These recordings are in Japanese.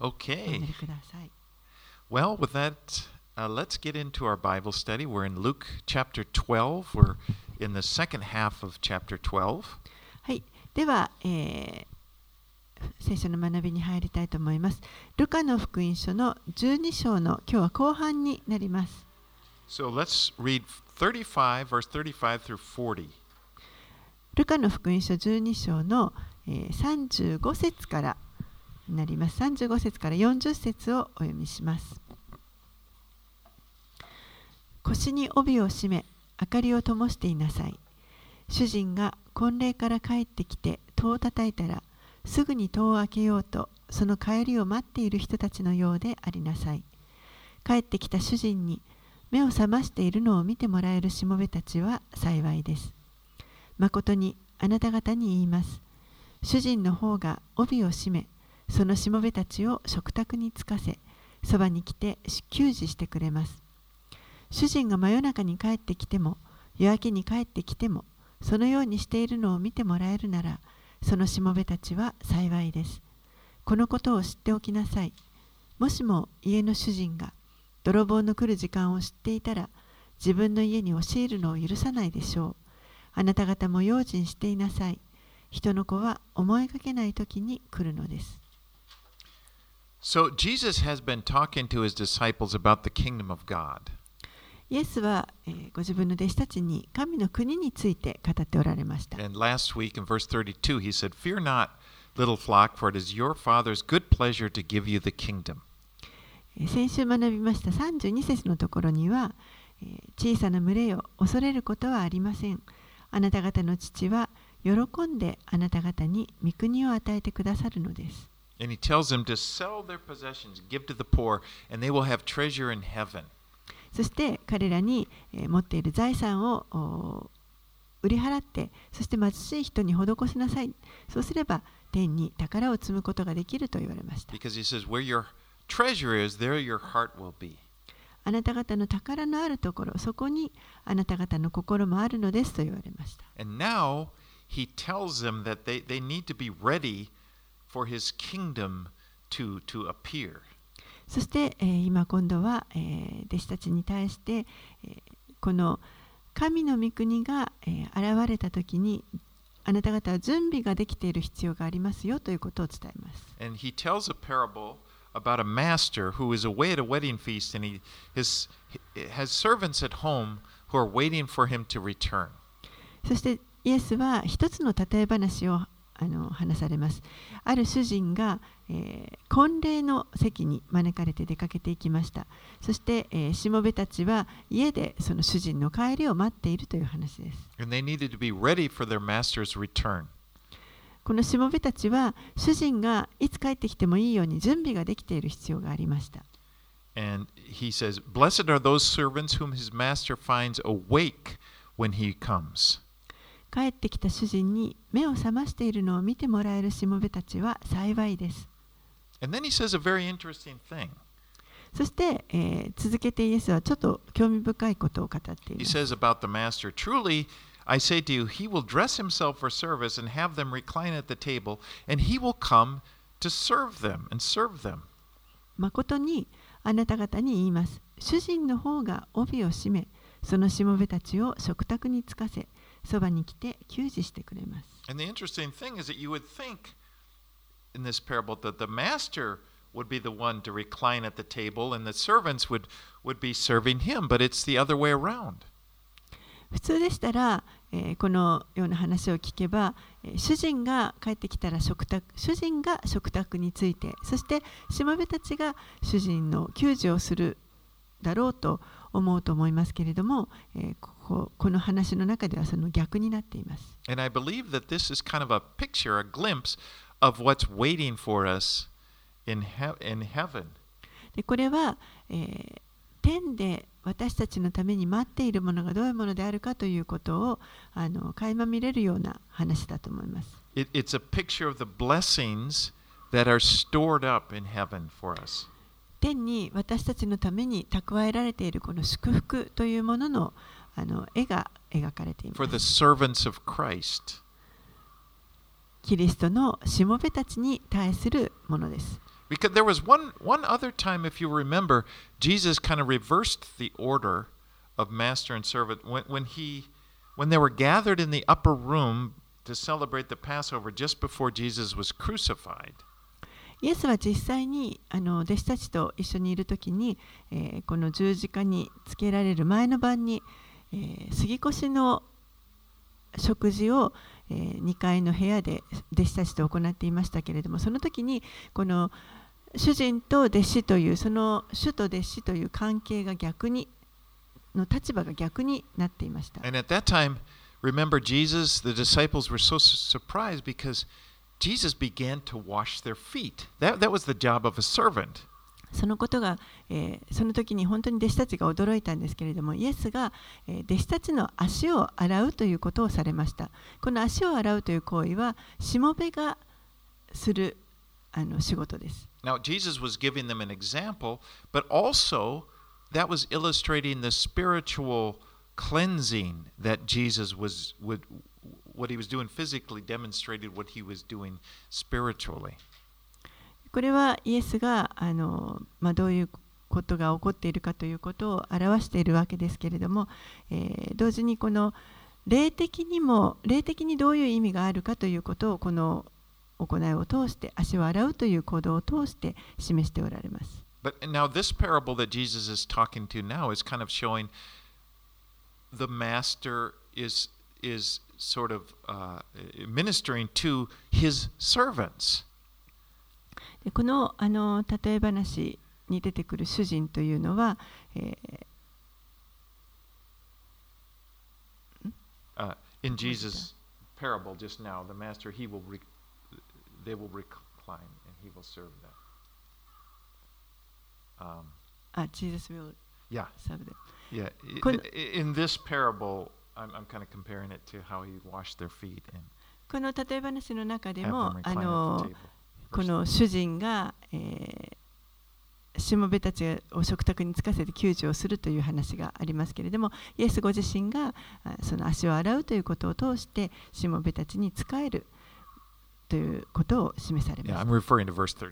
お Okay. Well, with that, uh, let's get into our Bible study. We're in Luke chapter 12. We're in the second half of chapter 12. はい、では、えー聖書の学びに入りたいと思います。ルカの福音書の12章の今日は後半になります。So let's read 35, verse 35 through 40. ルカの福音書12章の、えー35節からになります。35節から40節をお読みします。腰に帯を締め、明かりを灯していなさい。主人が婚礼から帰ってきて戸を叩いたら、すぐに戸を開けようと、その帰りを待っている人たちのようでありなさい。帰ってきた主人に目を覚ましているのを見てもらえるしもべたちは幸いです。誠にあなた方に言います。主人の方が帯を締め、そのしもべたちを食卓につかせ、そばに来て給仕してくれます。主人が真夜中に帰ってきても、夜明けに帰ってきても、そのようにしているのを見てもらえるなら、そのしもべたちは幸いです。このことを知っておきなさい。もしも家の主人が泥棒の来る時間を知っていたら、自分の家に押し入るのを許さないでしょう。あなた方も用心していなさい。人の子は思いがけない時に来るのです。So イエスはご自分の弟子たちに神の国について語っておられました。Week, 32, 先週学びました32節のところには、小さな群れを恐れることはありません。あなた方の父は喜んであなた方に御国を与えてくださるのです。And he tells them to sell their possessions, give to the poor, and they will have treasure in heaven. そして彼らに、えー持っている財産をお売り払って、そして貧しい人に施しなさい。そうすれば天に宝を積むことができると言われました。Because he says, Where your treasure is, there your heart will be. あなた方の宝のあるところ、そこにあなた方の心もあるのですと言われました。And now he tells them that they, they need to be ready for his kingdom to, to appear. そして、えー今今度は、えー弟子たちに対して、えーこの神の御国が、えー現れた時にあなた方は準備ができている必要がありますよということを伝えます。And he tells a parable about a master who is away at a wedding feast and he his, has servants at home who are waiting for him to return. そしてイエスは一つの例え話をあの話されます。ある主人が、えー、婚礼の席に招かれて出かけていきました。そして、えー、しもべたちは家でその主人の帰りを待っているという話です。このしもべたちは主人がいつ帰ってきてもいいように準備ができている必要がありました。And he says, Blessed are those servants whom his master finds awake when he comes. 帰ってきた主人に目を覚ましているのを見てもらえるしもべたちは幸いです。And then he says a very interesting thing. そして、えー続けてイエスはちょっと興味深いことを語ってい He ます。says about the master, Truly, I say to you, he will dress himself for service and have them recline at the table, and he will come to serve them and serve them. 誠にあなた方に言います。主人の方が帯を締め、そのしもべたちを食卓につかせ、そばに来て給仕してくれます。And the interesting thing is that you would think in this parable that the master would be the one to recline at the table and the servants would, would be serving him, but it's the other way around. 普通でしたら、えーこのような話を聞けば、えー主人が帰ってきたら食卓主人が食卓についてそしてしもべたちが主人の給仕をするだろうと思うと思いますけれども、えーこここの話の中ではその逆になっています。And I believe that this is kind of a picture, a glimpse of what's waiting for us in, he- in heaven. でこれは、えー天で私たちのために待っているものがどういうものであるかということをあの垣間見れるような話だと思います。It, it's a picture of the blessings that are stored up in heaven for us. 天に私たちのために蓄えられているこの祝福というもののあの絵が描かれています。キリストのしもべたちに対するものです。Because there was one, one other time, if you remember, Jesus kind of reversed the order of master and servant when, when he when they were gathered in the upper room to celebrate the Passover just before Jesus was crucified. イエスは実際にあの弟子たちと一緒にいるときに、えーこの十字架につけられる前の晩に、えー杉越の食事を、え2階の部屋で弟子たちと行っていましたけれどもその時にこの主人と弟子というその主と弟子という関係が逆にの立場が逆になっていました。And at that time, remember, Jesus, the disciples were so surprised because Jesus began to wash their feet. That, that was the job of a servant. そのことが、えーその時に本当に弟子たちが驚いたんですけれどもイエスが、えー弟子たちの足を洗うということをされましたこの足を洗うという行為はしもべがするあの仕事です Now, Jesus was giving them an example, but also that was illustrating the spiritual cleansing that Jesus was would what he was doing physically demonstrated what he was doing spiritually. これはイエスがあの、まあ、どういうことが起こっているかということを表しているわけですけれども、えー同時にこの霊的にも霊的にどういう意味があるかということをこの行いを通して足を洗うという行動を通して示しておられます。But now this parable that Jesus is talking to now is kind of showing the master is is sort of uh, ministering to his servants. でこのあの例え話に出てくる主人というのは、えー Uh, in Jesus' parable just now, the master he will re- they will recline and he will serve them. Um, あ、Jesus will yeah, serve them yeah. I- Kun- i- in this parable, この例え話の中でも、この主人が、しもべたちを食卓につかせて救助をするという話がありますけれども、イエスご自身がその足を洗うということを通して、しもべたちに使えるということを示されます。た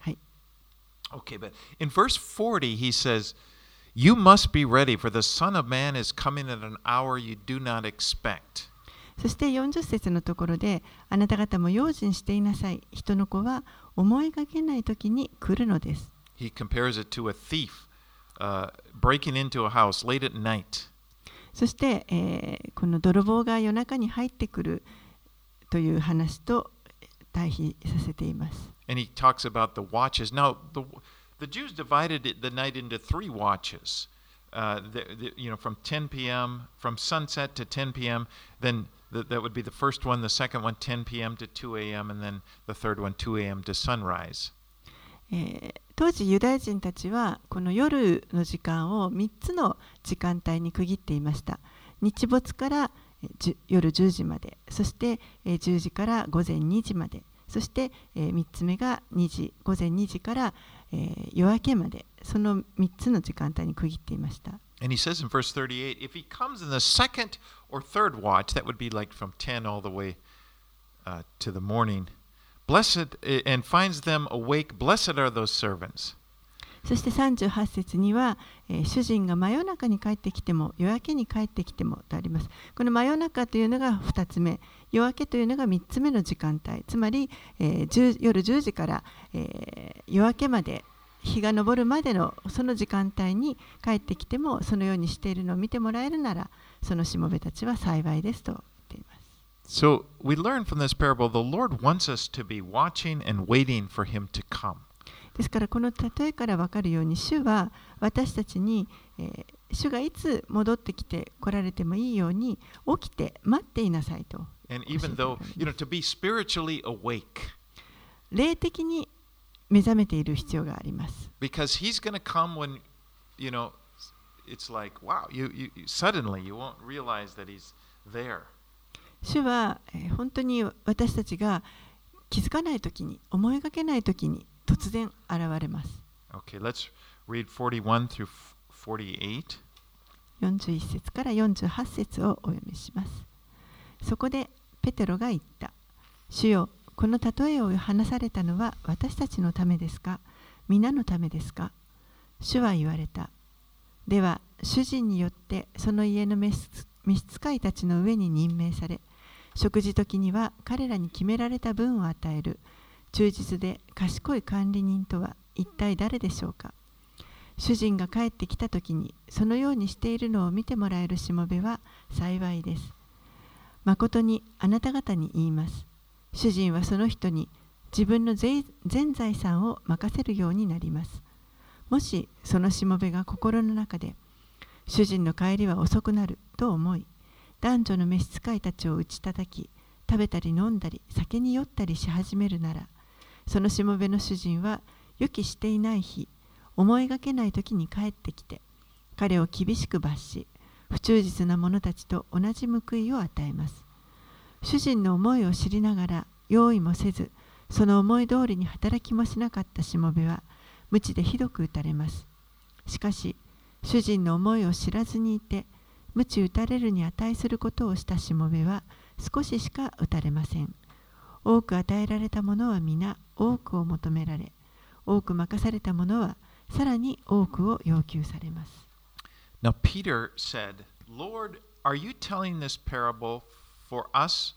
はい。You must be ready, for the Son of Man is coming at an hour you do not expect. そして40節のところであなた方も用心していなさい人の子は思いがけない時に来るのです。 He compares it to a thief uh, breaking into a house late at night. そして、えーこの泥棒が夜中に入ってくるという話と対比させています。 And he talks about the watches. Now, the, the Jews divided it, the night into three watches. Uh, the, the, you know, from 10 p.m., from sunset to 10 p.m., then the, that would be the first one, the second one 10 p.m. to 2 a.m., and then the third one 2 a.m. to sunrise. えー当時ユダヤ人たちはこの夜の時間を3つの時間帯に区切っていました日没からえーじゅ夜10時までそしてえー10時から午前2時まで そしてえー3つ目が2時午前2時からえー夜明けまでその3つの時間帯に区切っていました And he says in verse 38 if he comes in the second or third watch, that would be like from 10 all the way uh, to the morning, blessed, and finds them awake, blessed are those servants. そして38節には、えー主人が真夜中に帰ってきても夜明けに帰ってきてもとあります。この真夜中というのが2つ目、夜明けというのが3つ目の時間帯、つまり、えー10夜10時から、えー夜明けまで、日が昇るまでのその時間帯に帰ってきてもそのようにしているのを見てもらえるなら、そのしもべたちは幸いですと言っています。So we learn from this parable the Lord wants us to be watching and waiting for him to come. ですからこの例えから分かるように主は私たちに、えー、主がいつ戻ってきて来られてもいいように起きて待っていなさいと。霊的に目覚めている必要があります。主は本当に私たちが気づかないときに、思いがけないときに突然現れます。Okay, let's read 41 through f- 48. 41節から48節をお読みします。そこでペテロが言った。主よ、この例えを話されたのは私たちのためですか皆のためですか主は言われた。では、主人によってその家の召使いたちの上に任命され、食事時には彼らに決められた分を与える忠実で賢い管理人とは一体誰でしょうか？主人が帰ってきた時にそのようにしているのを見てもらえるしもべは幸いです。誠にあなた方に言います。主人はその人に自分の全財産を任せるようになります。もしそのしもべが心の中で主人の帰りは遅くなると思い男女の召使いたちを打ち叩き食べたり飲んだり酒に酔ったりし始めるならそのしもべの主人は予期していない日思いがけない時に帰ってきて彼を厳しく罰し不忠実な者たちと同じ報いを与えます。主人の思いを知りながら用意もせずその思い通りに働きもしなかったしもべは無知でひどく打たれます。しかし主人の思いを知らずにいて無知打たれるに値することをしたしもべは少ししか打たれません。多く与えられたものは皆多くを求められ多く任されたものはさらに多くを要求されます。Now Peter said, Lord, are you telling this parable for us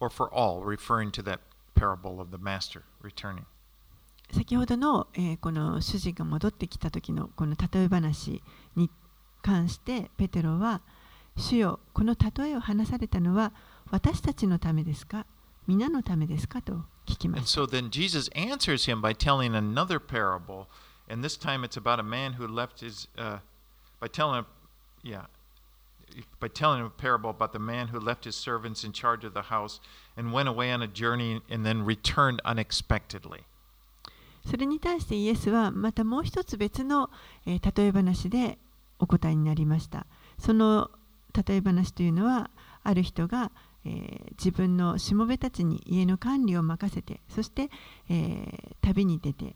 or for all, referring to that parable of the master returning? 先ほどの、えー、この主人が戻ってきた時のこの例え話に関してペテロは主よこの例えを話されたのは私たちのためですか皆のためですかと。And so then Jesus answers him by telling another parable and this time it's about a man who left his uh, by telling a yeah by telling a parable about the man who left his servants in charge of the house and went away on a journey and then returned unexpectedly. それに対してイエスはまたもう一つ別の、えー、例え話でお答えになりました。その例え話というのはある人が、 えー、自分のしもべたちに家の管理を任せてそして、えー、旅に出て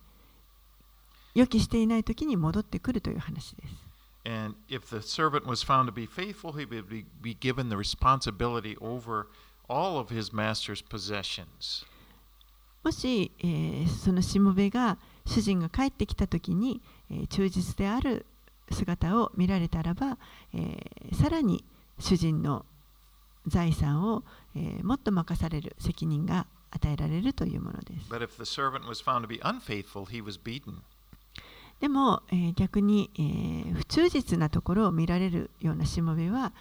予期していない時に戻ってくるという話です。And if the servant was found to be faithful, he would be given the responsibility over all of his master's possessions. もし、えー、そのしもべが主人が帰ってきた時に、えー、忠実である姿を見られたらば、えー、さらに主人の財産を、えー、もっと任される責任が与えられるというものです。But if the servant was found to be unfaithful, he was beaten. でも、えー、逆に、えー、不忠実なところを見られるようなしもべは、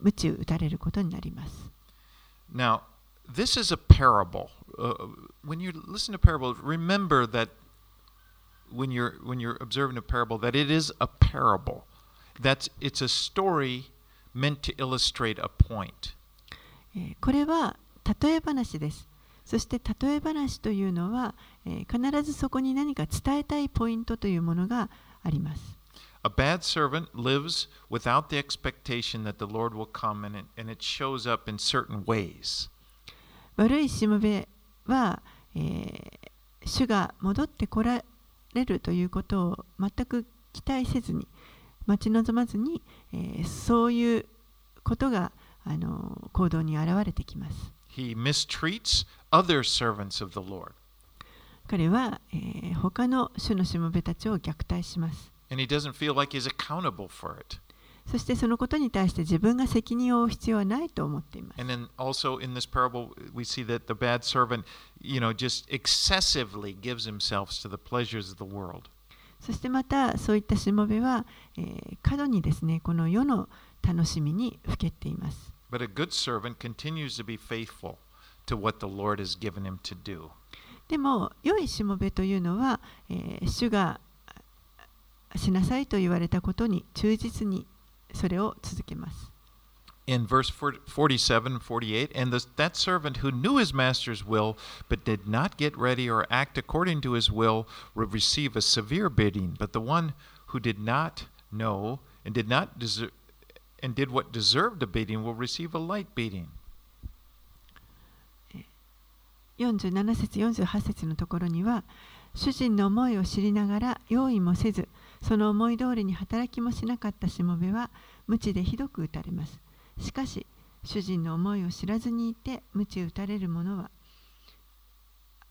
鞭打たれることになります。Now, this is a parable. Uh, when you listen to parables, remember that when you're when you're observing a parable, that it is a parable. That's it's a story meant to illustrate a point. これは例え話です。そして例え話というのは、えー、必ずそこに何か伝えたいポイントというものがあります。A bad servant lives without the expectation that the Lord will come and it, and it shows up in certain ways. 悪いしもべは、えー、主が戻ってこられるということを全く期待せずに待ち望まずに、えー、そういうことがあの行動に現れてきます。He mistreats other servants of the Lord. 彼は、えー、他の主のしもべたちを虐待します。And he doesn't feel like he's accountable for it. そしてそのことに対して自分が責任を負う必要はないと思っています。And then also in this parable, we see that the bad servant, you know, just excessively gives himself to the pleasures of the world. そしてまたそういったしもべは、えー、過度にですね、この世の楽しみにふけっています。But a good servant continues to be faithful to what the Lord has given him to do. でも、良いしもべというのは、えー、主がしなさいと言われたことに忠実にそれを続けます。in verse 47 48 and the, that servant who knew his master's will but did not get ready or act according to his will would receive a severe beating but the one who did not know and did not deserve and did what deserved a beating will receive a light beating. 47節48節のところには主人の思いを知りながら用意もせずその思い通りに働きもしなかったしもべは無知でひどく打たれますしかし主人の思いを知らずにいて無知打たれる者は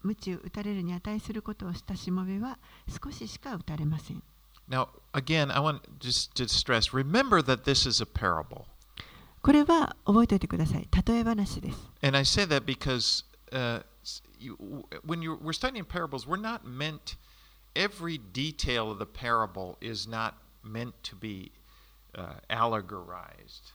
鞭打たれるに値することをしたしもべは少ししか打たれません。Now, again, I want just to stress remember that this is a parable. これは覚えておいてください。例え話です。And I say that because、uh, you, when you, we're studying parables, we're not meant, every detail of the parable is not meant to be、uh, allegorized.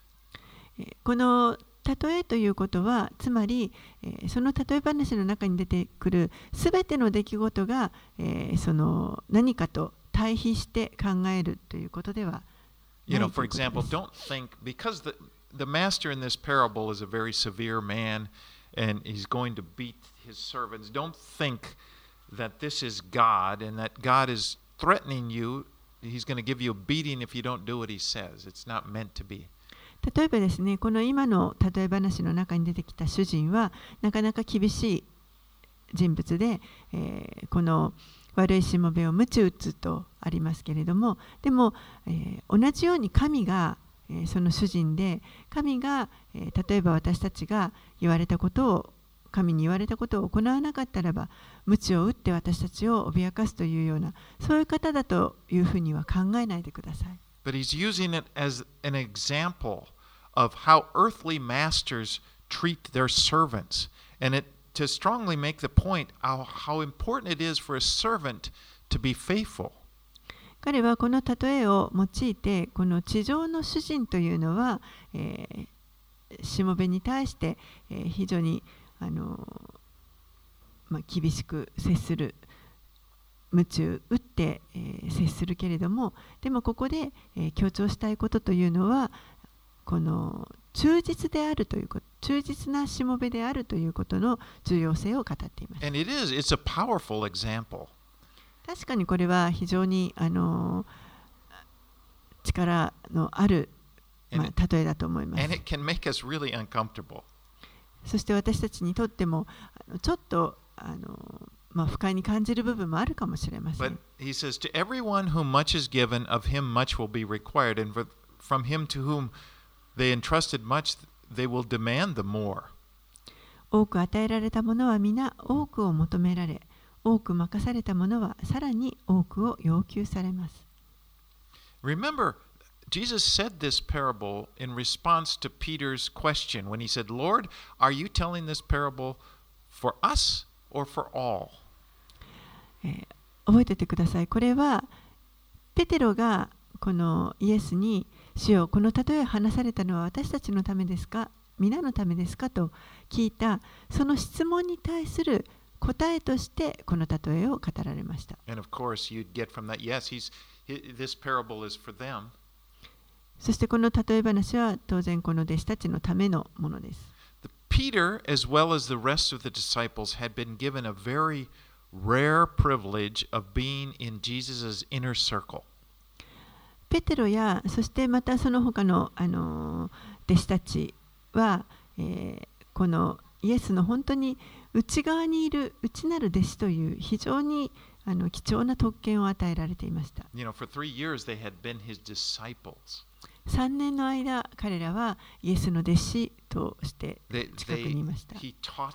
この例えということはつまり、えー、その例え話の中に出てくるすべての出来事が、えー、その何かと対比して考えるということでは You な know, for example, don't think, because the, the master in this parable is a very severe man and he's going to beat his servants, don't think that this is God and that God is threatening you. He's going to give you a beating if you don't do what he says. It's not meant to be. 例えばですねこの今の例え話の中に出てきた主人はなかなか厳しい人物で、えーこの悪いしもべを鞭打つとありますけれどもでも、えー同じように神が、えーその主人で神が、えー例えば私たちが言われたことを神に言われたことを行わなかったらば鞭を打って私たちを脅かすというようなそういう方だというふうには考えないでください。But he's using it as an example of how earthly masters treat their servants. And it to strongly make the point how, how important it is for a servant to be faithful. 彼はこの例えを用いてこの地上の主人というのは、えーしもべに対して、えー非常にあの、まあ、厳しく接する夢中打って、えー接するけれどもでもここで、えー強調したいことというのはこの忠実であるということ忠実なしもべであるということの重要性を語っています。And it is, it's a powerful example. 確かにこれは非常にあの力のある、まあ、例えだと思います And。it can make us really uncomfortable. そして私たちにとってもちょっとあの、まあ、不快に感じる部分もあるかもしれませ But ん。he says, To everyone whom much is given, of him much will be required. And from him to whom they entrusted much, they will demand the more. 多く与えられたものは皆多くを求められ、多く任されたものはさらに多くを要求されます。Remember, Jesus said this parable in response to Peter's question when he said, Lord, are you telling this parable for us or for all? えー覚えててください。これはペテロがこのイエスに「主よこの例えを話されたのは私たちのためですか皆のためですか?」と聞いたその質問に対する答えとしてこの例えを語られました。That, yes, he. そしてこの例え話は当然この弟子たちのためのものです。Peter, as well as the rest of the disciples, had been given a very rare privilege of being in Jesus' inner circle. ペテロやそしてまたその他の,あの弟子たちは、え、このイエスの本当に内側にいる内なる弟子という非常にあの貴重な特権を与えられていました。3年の間彼らはイエスの弟子として近くいました。He taught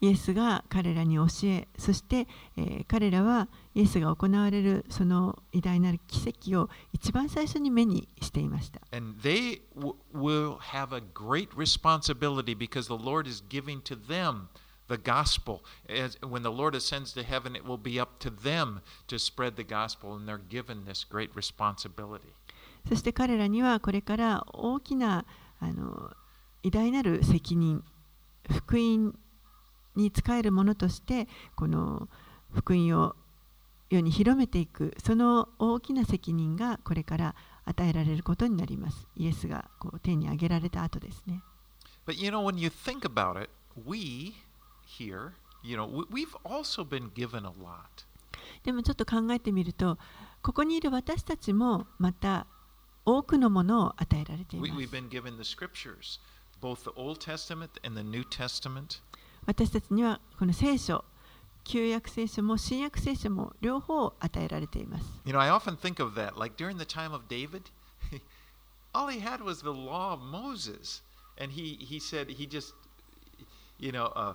イエスが彼らに教えそして、えー彼らはイエスが行われるその偉大なる奇跡を一番最初に目にしていました。And they will have a great responsibility because the Lord is giving to them the gospel. As, when the Lord ascends to heaven, it will be up to them to spread the gospel, and they're given this great responsibility. そして彼らにはこれから大きなあの偉大なる責任福音に仕えるものとしてこの福音を世に広めていくその大きな責任がこれから与えられることになりますイエスがこう天に上げられた後ですね But you know, when you think about it, we here, you know, we, we've also been given a lot. でもちょっと考えてみるとここにいる私たちもまた多くのものを与えられています we've been given the scriptures, both the Old Testament and the New Testament. 私たちにはこの聖書旧約聖書も新約聖書も両方与えられています You know, I often think of that. Like during the time of David, all he had was the law of Moses. and he he said he just you know uh,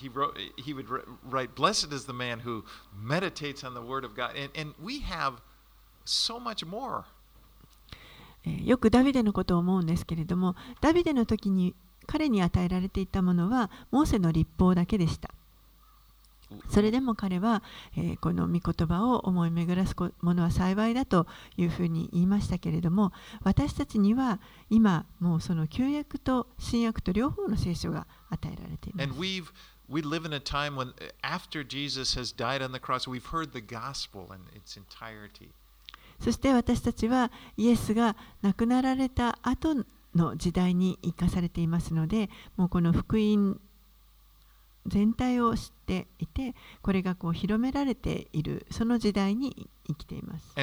he wrote he would wri- write blessed is the man who meditates on the word of god and and we have so much more えーよくダビデのことを思うんですけれどもダビデの時に彼に与えられていたものはモーセの立法だけでした。それでも彼は、えーこの御言葉を思い巡らすこものは幸いだというふうに言いましたけれども私たちには今もうその旧約と新約と両方の聖書が与えられています。We live in a time when after jesus has died on the cross we've heard the gospel in its entirety. そして私たちはイエスが亡くなられた後の時代に生かされていますのでもうこの福音全体を知っていてこれがこう広められているその時代に生きています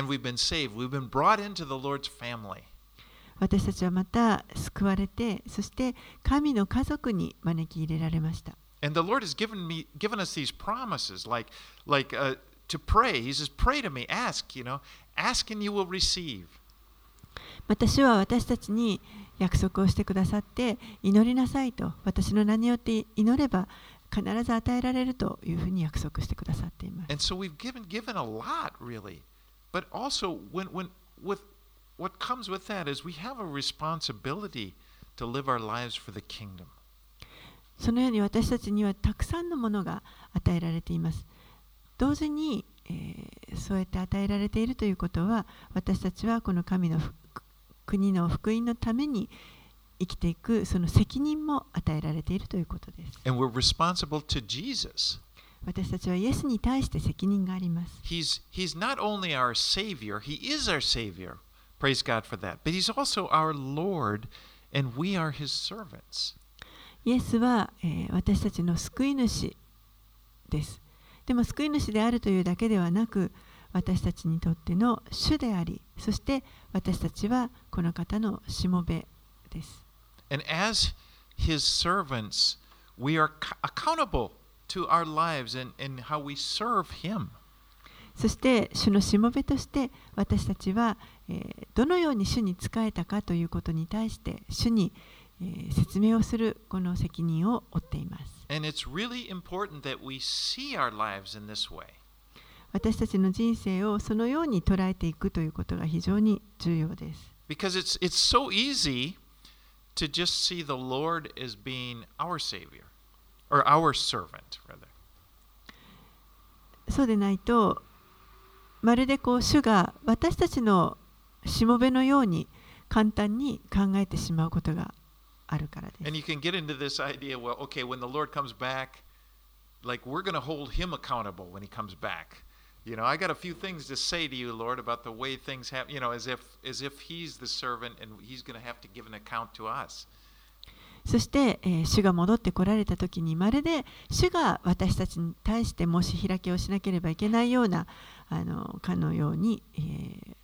私たちはまた救われてそして神の家族に招き入れられました And the Lord has given me given us these promises, like like uh, to pray. He says, "Pray to me, ask." You know, ask and you will receive. また主は私たちに約束をしてくださって祈りなさいと私の名によって祈れば必ず与えられるというふに約束してくださっています。そのように私たちにはたくさんのものが与えられています。同時に、え、そうやって与えられているということは、私たちはこの神の国の福音のために生きていくその責任も与えられているということです。And we're responsible to Jesus. 私たちはイエスに対して責任があります。He's he's not only our savior, he is our savior. Praise God for that. But he's also our Lord and we are his servants. イエスは、えー私たちの救い主です。でも救い主であるというだけではなく私たちにとっての主でありそして私たちはこの方のしもべです。And as his servants, we are accountable to our lives and, and how we serve him. そして主のしもべとして私たちは、えーどのように主に仕えたかということに対して主に、えー説明をするこの責任を負っています。And it's really important that we see our lives in this way. 私たちの人生をそのように捉えていくということが非常に重要です。Because it's, it's so easy to just see the Lord as being our Savior, or our servant, rather. そうでないとまるでこう主が私たちのしもべのように簡単に考えてしまうことがあるからです And。you can get into this idea well, okay, when the Lord comes back, like we're going to hold him accountable when he comes back. You know, I got a few things to say to you, Lord, about the way things happen, you know, as if as if he's the servant and he's going to have to give an account to us. そして、えー主が戻ってこられた時にまるで主が私たちに対してもし開きをしなければいけないようなあのかのように、えー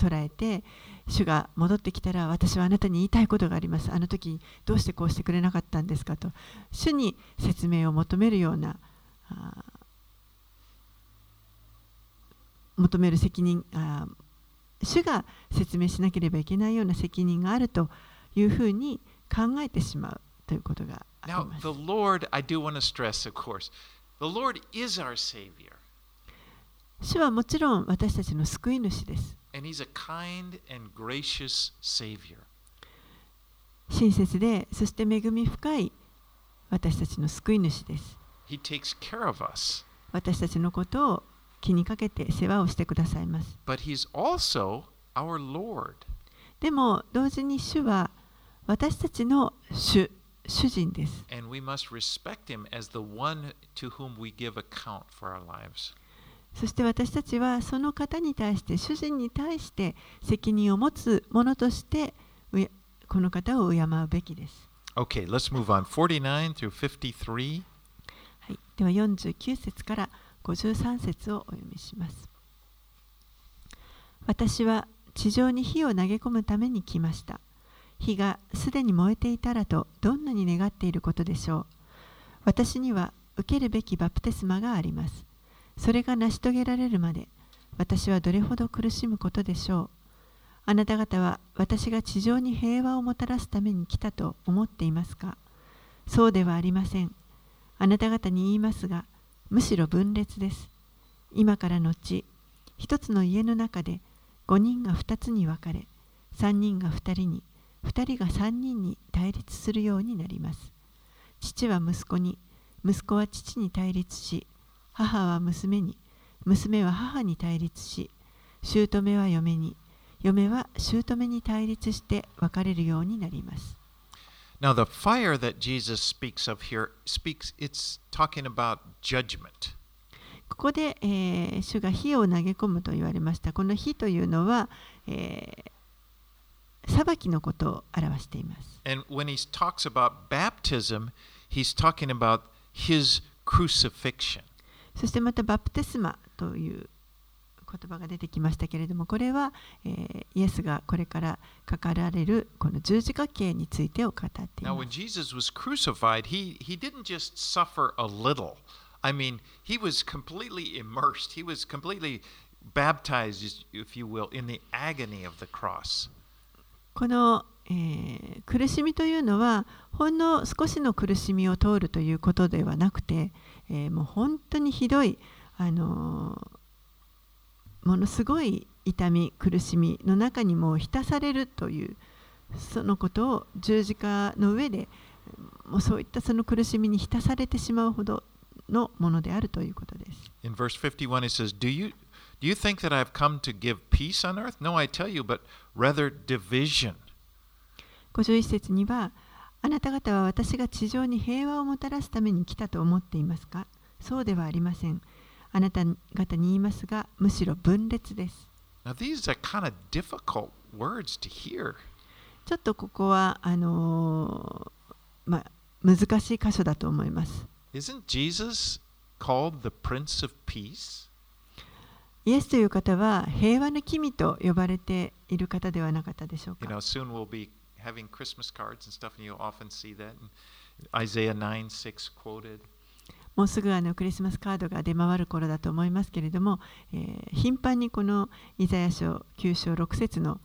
捉えて主が戻ってきたら私はあなたに言いたいことがありますあの時どうしてこうしてくれなかったんですかと主に説明を求めるようなあー求める責任あ主が説明しなければいけないような責任があるというふうに考えてしまうということがあります。Now, Lord, stress, 主はもちろん私たちの救い主です。親切で、そして恵み深い私たちの救い主です。私たちのことを気にかけて世話をしてくださいます。but He's also our Lord. でも同時に主は私たちの主、主人です。And we must respect him as the one to whom we give account for our lives. そして私たちはその方に対して、主人に対して責任を持つ者として、この方を敬うべきです。Okay, let's move on. 49 through 53. はい、では49節から53 53節をお読みします。私は地上に火を投げ込むために来ました。火がすでに燃えていたらとどんなに願っていることでしょう。私には受けるべきバプテスマがあります。それが成し遂げられるまで私はどれほど苦しむことでしょう。あなた方は私が地上に平和をもたらすために来たと思っていますかそうではありません。あなた方に言いますが、むしろ分裂です。今から後、一つの家の中で5人が2つに分かれ、3人が2人に、2人が3人に対立するようになります。父は息子に、息子は父に対立し、母は娘に、娘は母に対立し、姑は嫁に、嫁は姑に対立して別れるようになります。Now, the fire that Jesus speaks of here speaks, it's talking about judgment. ここで、えー主が火を投げ込むと言われました。この火というのは、えー裁きのことを表しています。 And when he talks about baptism, he's talking about his crucifixion. そしてまたバプテスマという 言葉が出てきましたけれども、これは、えーイエスがこれからかかられるこの十字架刑についてを語ってい Now, ま when す。Jesus was crucified, he, he didn't just suffer a little. I mean, he was completely immersed. He was completely baptized, if you will, in the agony of the cross. この、えー苦しみというのはほんの少しの苦しみを通るということではなくて、えーもう本当にひどい、あのーものすごい痛み苦しみの中にもう浸されるというそのことを十字架の上でもうそういったその苦しみに浸されてしまうほどのものであるということです。In verse 51, it says, Do you, do you think that I've come to give peace on earth? No, I tell you, but rather division. 51節には、あなた方は私が地上に平和をもたらすために来たと思っていますか？そうではありません。あなた方に言いますが、むしろ分裂です。Now, these are kind of difficult words to hear. ちょっとここは、あのーまあ、難しい箇所だと思います。Isn't Jesus called the Prince of Peace? イエスという方は平和の君と呼ばれている方ではなかったでしょう You か know, soon we'll be having Christmas cards and stuff, and you'll often see that. Isaiah 9 6 quoted. もうすぐあのクリスマスカードが出回る頃だと思いますけれども、えー頻繁にこのイザヤ書9章6節の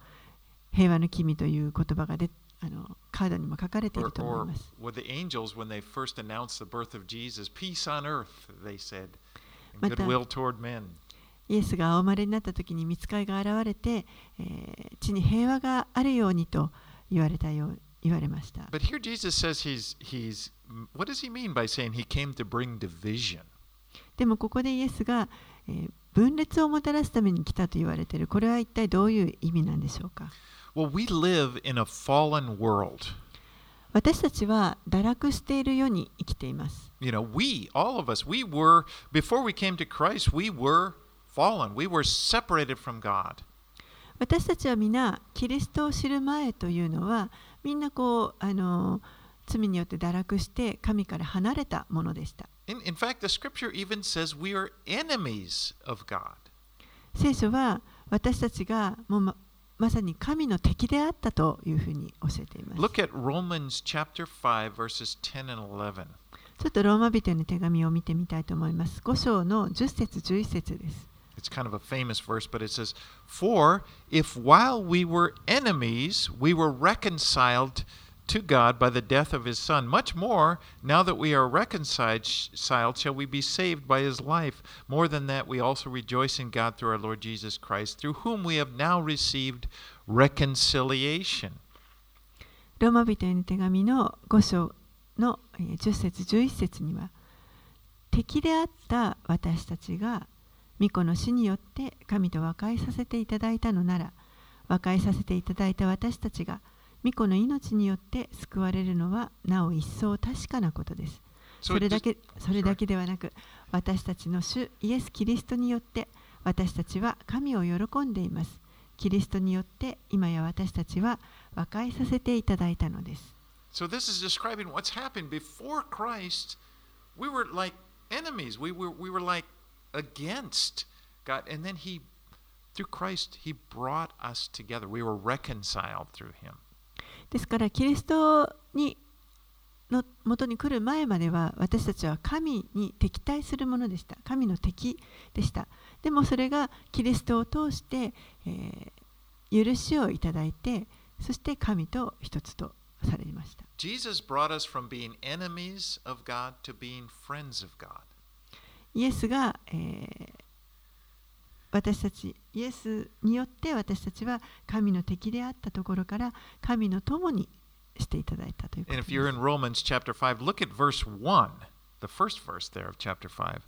平和の君という言葉がであのカードにも書かれていると思います。uh, toward men. イエスがお生まれになった時に見つかいが現れて、えー地に平和があるようにと言われたよう言われました。But here Jesus says he's, he's, what does he mean by saying he came to bring division? でもここでイエスが、えー分裂をもたらすために来たと言われているこれは一体どういう意味なんでしょうか Well, we live in a fallen world. 私たちは堕落している世に生きています。You know, we, all of us, we were, before we came to Christ, we were fallen. We were separated from God. 私たちは皆キリストを知る前というのはみんなこうあの罪によって堕落して神から離れたものでした。In, in fact, the scripture even says we are enemies of God. 聖書は私たちがもうままさに神の敵であったというふうに教えています。Look at Romans chapter 5, verses 10 and 11. ちょっとローマ人への手紙を見てみたいと思います。5章の10節11節です。It's kind of a famous verse, but it says, For if while we were enemies, we were reconciled to God by the death of his Son, much more, now that we are reconciled, shall we be saved by his life. More than that, we also rejoice in God through our Lord Jesus Christ, through whom we have now received reconciliation. ローマ人への手紙の5章のえー10節11節には敵であった私たちが 御子の死によって神と和解させていただいたのなら和解させていただいた私たちが御子の命によって救われるのはなお一層確かなことです。それだけそれだけではなく私たちの主イエス・キリストによって私たちは神を喜んでいます。キリストによって今や私たちは和解させていただいたのです。So this is describing what's happened before Christ. We were like enemies. We were we were like against God, and then He, through Christ, He brought us together. We were reconciled through Him. ですからキリストにの元に来る前までは私たちは神に敵対するものでした神の敵でしたでもそれがキリストを通して、えー許しをいただいてそして神と一つとされました Jesus brought us from being enemies of God to being friends of God. イエスが、えー私たちイエスによって私たちは神の敵であったところから神の友にしていただいたということです in Romans chapter 5, look at verse 1, the first verse there of chapter 5.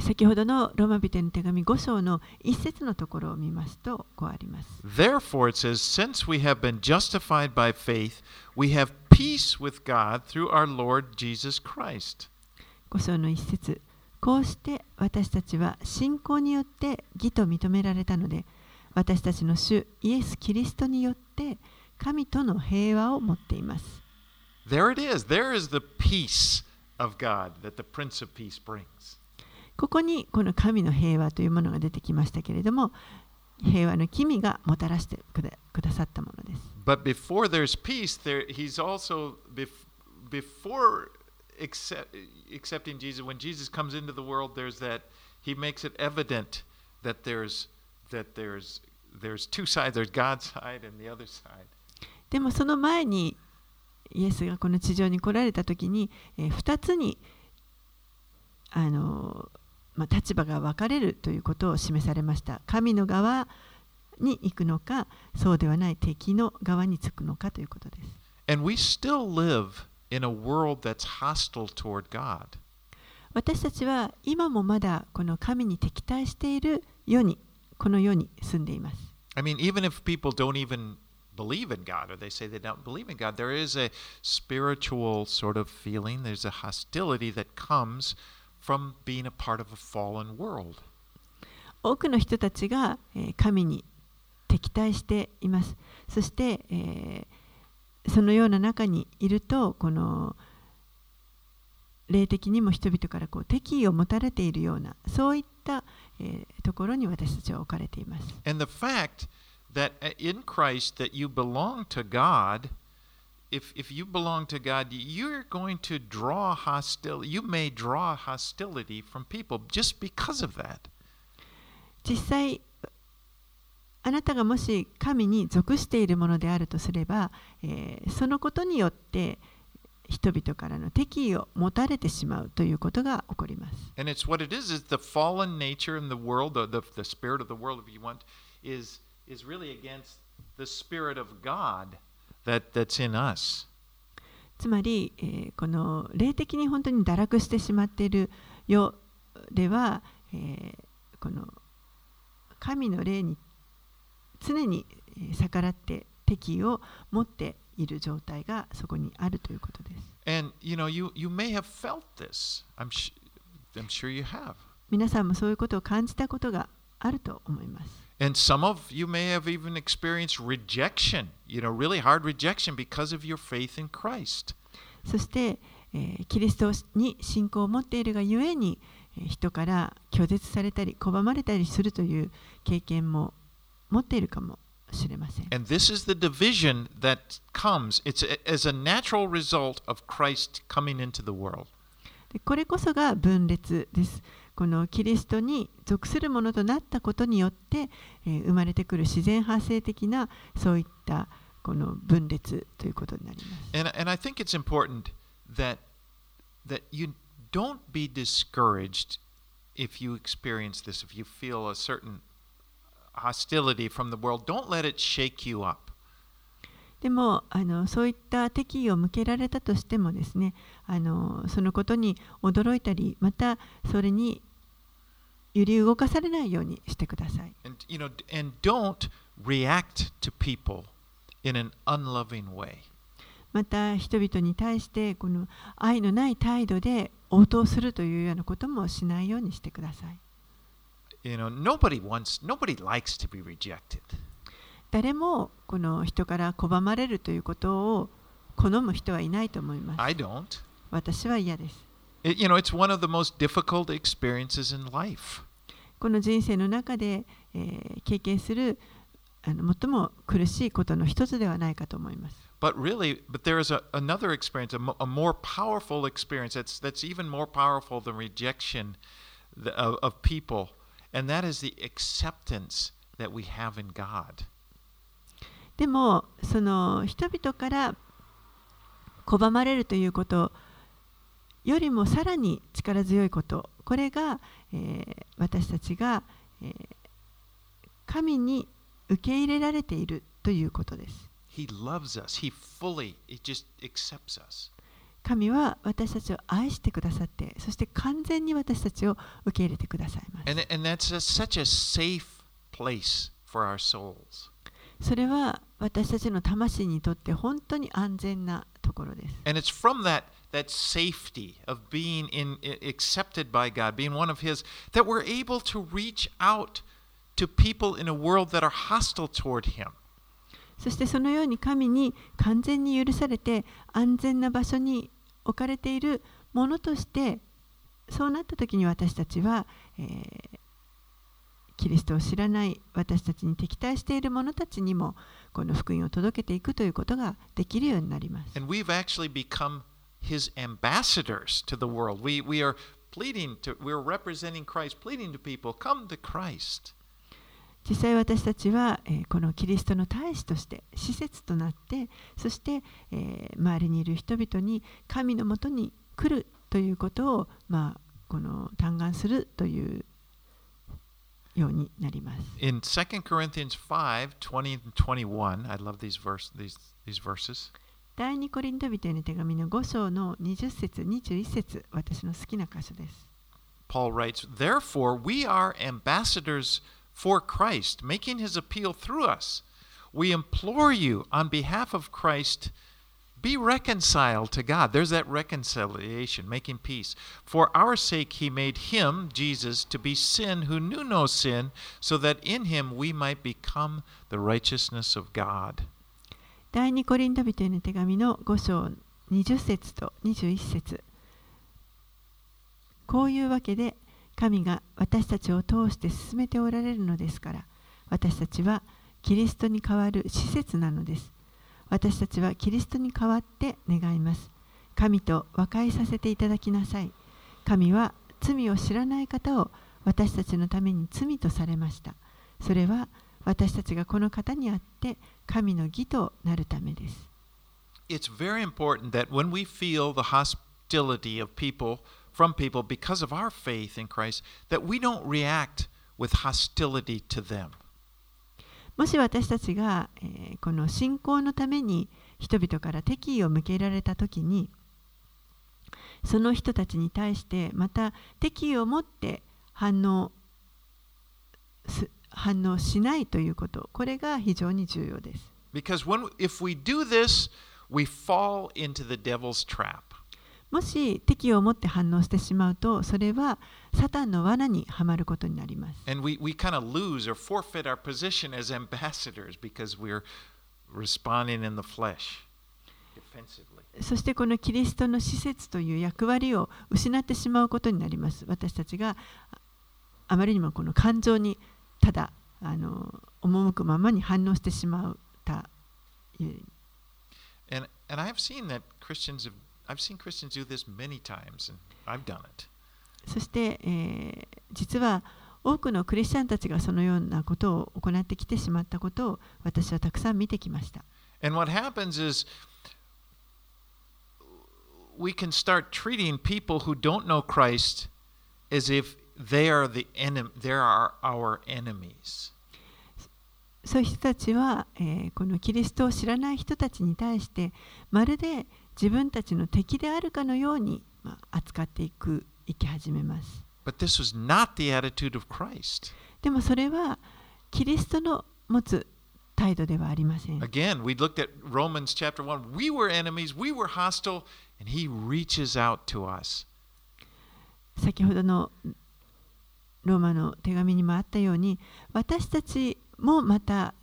先ほどのローマ人への手紙5章の一節のところを見ますとこうあります Therefore, it says, Since we have been justified by faith, we have peace with God through our Lord Jesus Christ. 5章の一節こうして私たちは信仰によって義と認められたので私たちの主イエス・キリストによって神との平和を持っています There it is. There is the peace of God that the Prince of Peace brings. ここにこの神の平和というものが出てきましたけれども平和の君がもたらしてくだくださったものです But before there's peace, there he's also bef- before accept, accepting Jesus. When Jesus comes into the world, there's that he makes it evident that there's that there's there's two sides. There's God's side and the other side. でもその前にイエスがこの地上に来られた時に、えー2つにあの、まあ、立場が分かれるということを示されました神の側に行くのかそうではない敵の側につくのかということです And we still live in a world that's hostile toward God. 私たちは今もまだこの神に敵対している世にこの世に住んでいます I mean, even if people don't even believe in God or they say they don't believe in God, there is a spiritual sort of feeling. There's a hostility that comes from being a part of a fallen world. 多くの人たちが、えー神に敵対していますそして、えー そのような中にいるとこの霊的にも人々からこう敵意を持たれているようなそういった、えーところに私たちは置かれています And the fact that uh, in Christ that you belong to God, if, if you belong to God, you're going to draw hostility. You may draw hostility from people just because of that. 実際あなたがもし神に属しているものであるとすれば、え、そのことによって人々からの敵意を持たれてしまうということが起こります。つまり、え、この霊的に本当に堕落してしまっている世では、え、この神の霊に常に逆らって敵意を持っている状態がそこにあるということです。皆さんもそういうことを感じたことがあると思います。そして、え、キリストに信仰を持っているがゆえに、え、人から拒絶されたり拒まれたりするという経験も持っているかもしれません。And this is the division that comes. It's as a natural result of Christ coming into the world. でこれこそが分裂です。このキリストに属するものとなったことによって、えー生まれてくる自然発生的なそういったこの分裂ということになります。And, and I think it's important that, that you don't be discouraged if you experience this, if you feel a certain hostility from the world. Don't let it shake you up. でもあのそういった敵意を向けられたとしてもですねあのそのことに驚いたりまたそれに揺り動かされないようにしてください。And, you know, and don't react to people in an unloving way. また人々に対してこの愛のない態度で応答するというようなこともしないようにしてください。You know, nobody wants, nobody likes to be rejected. 誰もこの人から拒まれるということを好む人はいないと思います。I don't. 私は嫌です。It, you know, it's one of the most difficult experiences in life. この人生の中で、えー経験するあの最も苦しいことの一つではないかと思います。But really, but there is a, another experience, a, a more powerful experience that's, that's even more powerful than rejection of, of people, and that is the acceptance that we have in God. でもその人々から拒まれるということよりもさらに力強いことこれが、えー、私たちが、えー、神に受け入れられているということです。He loves us. He fully, just accepts us. 神は私たちを愛してくださって、そして完全に私たちを受け入れてくださいます。And, and that's a, such a safe place for our souls. それは私たちの魂にとって本当に安全なところです。And it's from that, that safety of being in, accepted by God, being one of His, that we're able to reach out to people in a world that are hostile toward Him. そしてそのように神に完全に許されて安全な場所に置かれているものとしてそうなった時に私たちは、えー、キリストを知らない私たちに敵対している者たちにもこの福音を届けていくということができるようになります。And we've actually become his ambassadors to the world. We, we are pleading to, we're representing Christ, pleading to people, come to Christ. 実際私たちは、えー、このキリストの大使として施設となってそして、えー、周りにいる人々に神のもとに来るということを、まあ、この嘆願するというようになります。In 2 Corinthians 5 20 and 21, I love these, verse, these, these verses. 第2コリント人への手紙の5章の20節21節私の好きな箇所です。Paul writes, Therefore, we are ambassadors for Christ, making his appeal through us. We implore you on behalf of Christ, be reconciled to God. There's that reconciliation, making peace. For our sake, he made him, Jesus, to be sin who knew no sin, so that in him we might become the righteousness of God. 第2コリント人への手紙の5章20節と21節こういうわけで 神が私たちを通して進めておられるのですから私たちはキリストに代わる施設なのです。私たちはキリストに代わって願います。神と和解させていただきなさい。神は罪を知らない方を私たちのために罪とされました。それは私たちがこの方にあって神の義となるためです。It's very important that when we feel the hostility of people from people because of our faith in Christ that we don't react with hostility to them. もし私たちが、えー、この信仰のために人々から敵意を向けられたときにその人たちに対してまた敵意を持って反応反応しないということこれが非常に重要です。Because when, if we do this, we fall into the devil's trap. もし敵意を持って反応してしまうと、それはサタンの罠にはまることになります。そしてこのキリストの施設という役割を失ってしまうことになります。私たちがあまりにもこの感情にただあの赴くままに反応してしまうた。えそして、えー、実は多くのクリスチャンたちがそのようなことを行ってきてしまったことを私はたくさん見てきました。そうい人たちは、えー、このキリストを知らない人たちに対して、まるで、自分たちの敵であるかのように、まあ、扱っていく生き始めます。でもそれはキリストの持つ態度ではありません。Again, we looked at Romans chapter 1. We were enemies, we were hostile, and he reaches out to us. 先ほどのローマの手紙にもあったように、私たちもまた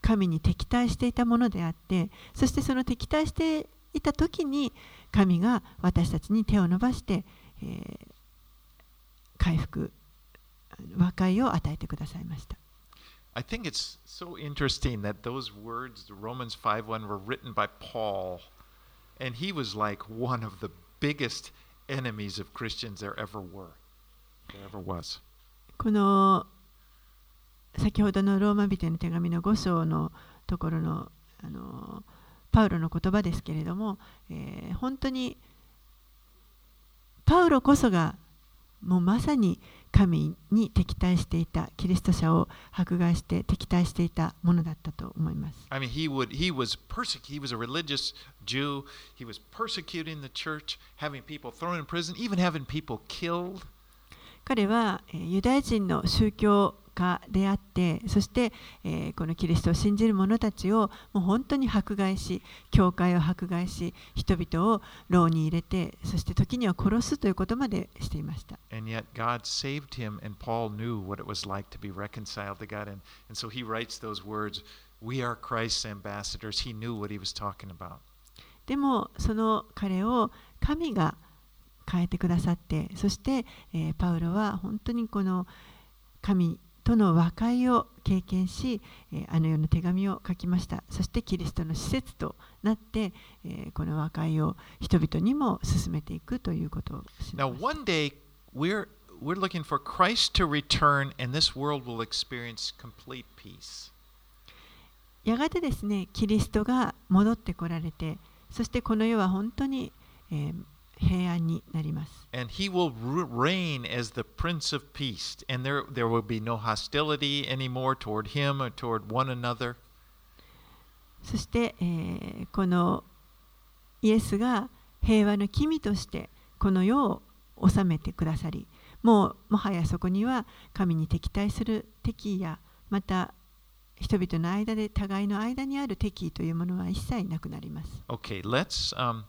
神に敵対していたものであって、そしてその敵対していた時に神が私たちに手を伸ばして、えー、回復和解を与えてくださいました。I think it's so interesting that those words, Romans 5:1, were written by Paul, and he was like one of the biggest enemies of Christians there ever were, there ever was. この先ほどのローマ人の手紙の5章のところのあのパウロの言葉ですけれども、えー、本当にパウロこそがもうまさに神に敵対していたキリスト者を迫害して敵対していたものだったと思います。I mean, he would he was persec he was a religious Jew. He was persecuting the church, having people thrown in prison, even having people killed. 彼はユダヤ人の宗教家であってそしてこのキリストを信じる者たちをもう本当に迫害し教会を迫害し人々を牢に入れてそして時には殺すということまでしていました。でもその彼を神が変えてくださってそして、えー、パウロは本当にこの神との和解を経験し、あのような手紙を書きました。そしてキリストの施設となって、この和解を人々にも進めていくということをします。Now, one day we're, we're looking for Christ to return and this world will experience complete peace. やがてですね、キリストが戻ってこられて、そしてこの世は本当に、えー平安になります。And he will reign as the Prince of Peace, and there, there will be no hostility anymore toward him or toward one another. そして、えー、このイエスが平和の君としてこの世を治めてくださり、もうもはやそこには神に敵対する敵意やまた人々の間で互いの間にある敵意というものは一切なくなります。Okay, let's、um,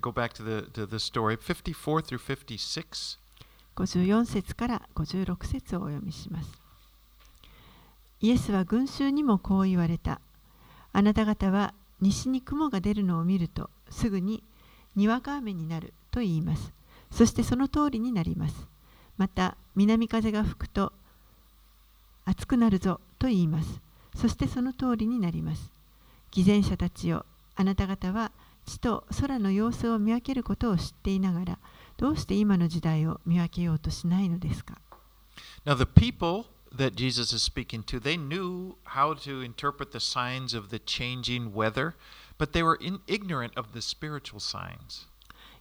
go back to the, to the story 54 through 56. 54節から56節をお読みします。イエスは群衆にもこう言われた。あなた方は西に雲が出るのを見るとすぐににわか雨になると言います。そしてその通りになります。また南風が吹くと暑くなるぞと言います。そしてその通りになります。偽善者たちよ、あなた方は地と空の様子を見分けることを知っていながら、どうして今の時代を見分けようとしないのですか Now, the people that Jesus is speaking to, they knew how to interpret the signs of the changing weather, but they were in, ignorant of the spiritual signs.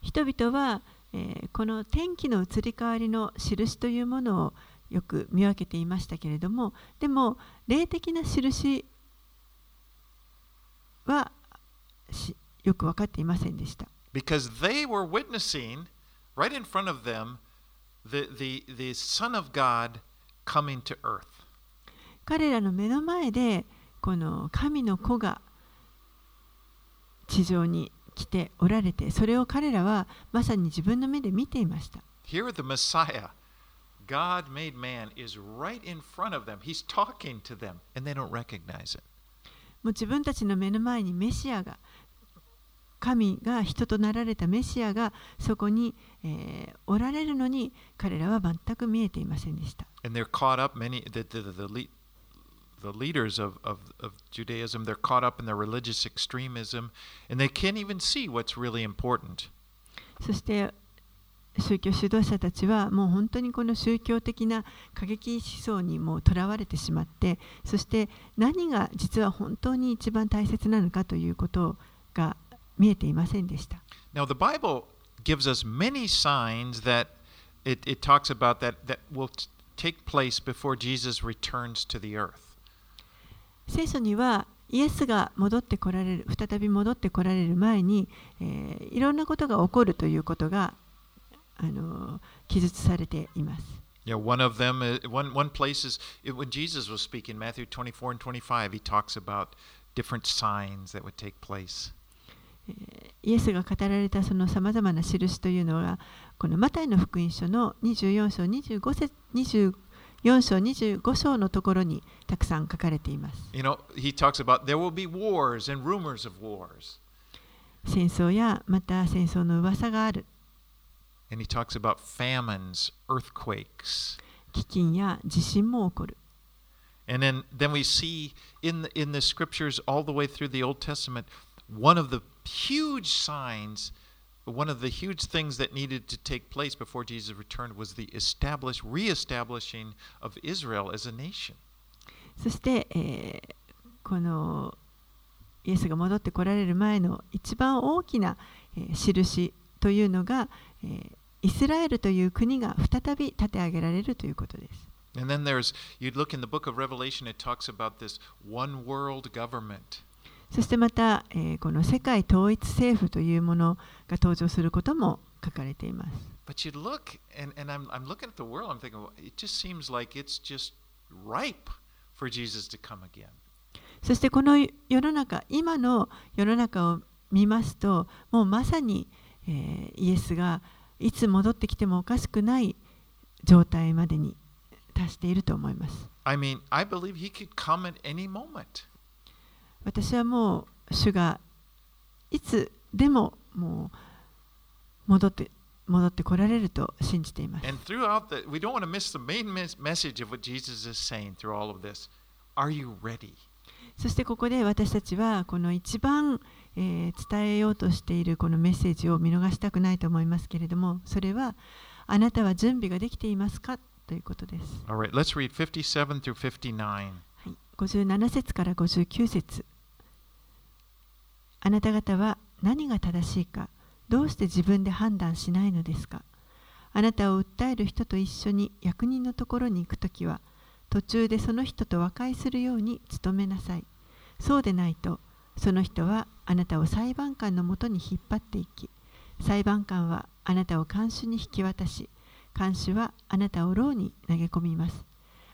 人々は、えー、この天気の移り変わりの印というものをよく見分けていましたけれども、でも、霊的な印はよく分かっていませんでした。Because they were witnessing right in front of them the, the, the Son of God coming to earth. 彼らの目の前でこの神の子が地上に来ておられて、それを彼らはまさに自分の目で見ていました。Here the Messiah, God made man, is right in front of them. He's talking to them, and they don't recognize it. もう自分たちの目の前にメシアが神が人となられたメシアがそこに、えー、おられるのに彼らは全く見えていませんでした。And they're caught up, many, the, the, the, the leaders of, of, of Judaism, they're caught up in their religious extremism, and they can't even see what's really important. そして宗教指導者たちはもう本当にこの宗教的な過激思想にもとらわれてしまってそして何が実は本当に一番大切なのかということが見えていませんでした。Now, the Bible gives us many signs that it, it talks about that, that will take place before Jesus returns to the earth. 聖書にはイエスが戻ってこられる、再び戻ってこられる前に、えー、いろんなことが起こるということがあの記述されています。Yeah, one of them, one, one place is when Jesus was speaking, Matthew 24 and 25, he talks about different signs that would take place. イエスが語られたそのさまざまな印というのはこのマタイの福音書の24章25節24章25章のところにたくさん書かれています。You know, he talks about there will be wars and rumors of wars. 戦争やまた戦争の噂がある。And he talks about famines, earthquakes. 飢饉や地震も起こる。And then, then we see in the, in the scriptures all the way through the Old Testament one of the huge signs, one of the huge things that needed to take place before Jesus returned was the establish, reestablishing of Israel as a nation. そして、えー、 このイエスが戻ってこられる前の一番大きな、えー印というのが、えーイスラエルという国が再び立て上げられるということです。 And then there's, you'd look in the book of Revelation, it talks about this one world government. そしてまた、この世界統一政府というものが登場することも書かれています。そしてこの世の中、今の世の中を見ますと、もうまさに、イエスがいつ戻ってきてもおかしくない状態までに達していると思います。私はもう主がいつでも,もう戻って戻ってこられると信じています。そしてここで私たちはこの一番、伝えようとしているこのメッセージを見逃したくないと思いますけれどもそれはあなたは準備ができていますか？ということです。はい、57節から59節。あなた方は何が正しいかどうして自分で判断しないのですか？あなたを訴える人と一緒に役人のところに行くときは途中でその人と和解するように努めなさい。そうでないとその人はあなたを裁判官のもとに引っ張っていき裁判官はあなたを看守に引き渡し看守はあなたを牢に投げ込みます。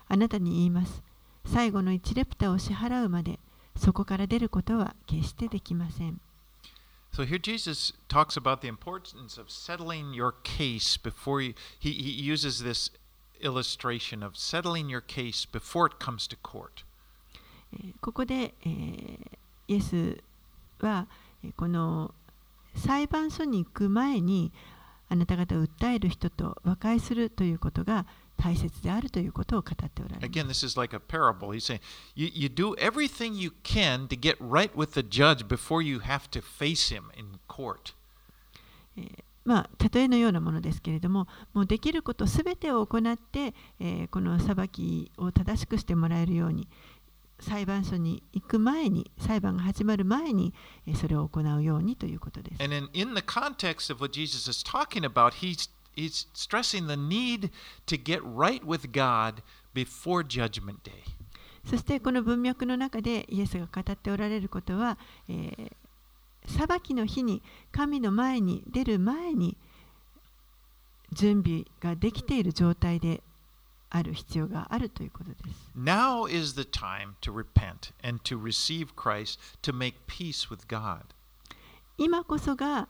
あなたに言います。最後の1レプタを支払うまでそこから出ることは決してできません。So here Jesus talks about the importance of settling your case before you, he, he uses this illustration of settling your case before it comes to court. えーここで、えーイエスはえーこの裁判所に行く前にあなた方を訴える人と和解するということが大切であるということを語っておられます。え、まあ、たえのようなものですけれども、もうできることすべてを行って、え、この裁きを正しくしてもらえるように、裁判所に行く前に、裁判が始まる前に、それを行うようにということです。He's stressing the need to get right with God before Judgment Day. そしてこの文脈の中でイエスが語っておられることは、えー裁きの日に神の前に出る前に準備ができている状態である必要があるということです。Now is the time to repent and to receive Christ to make peace with God. 今こそが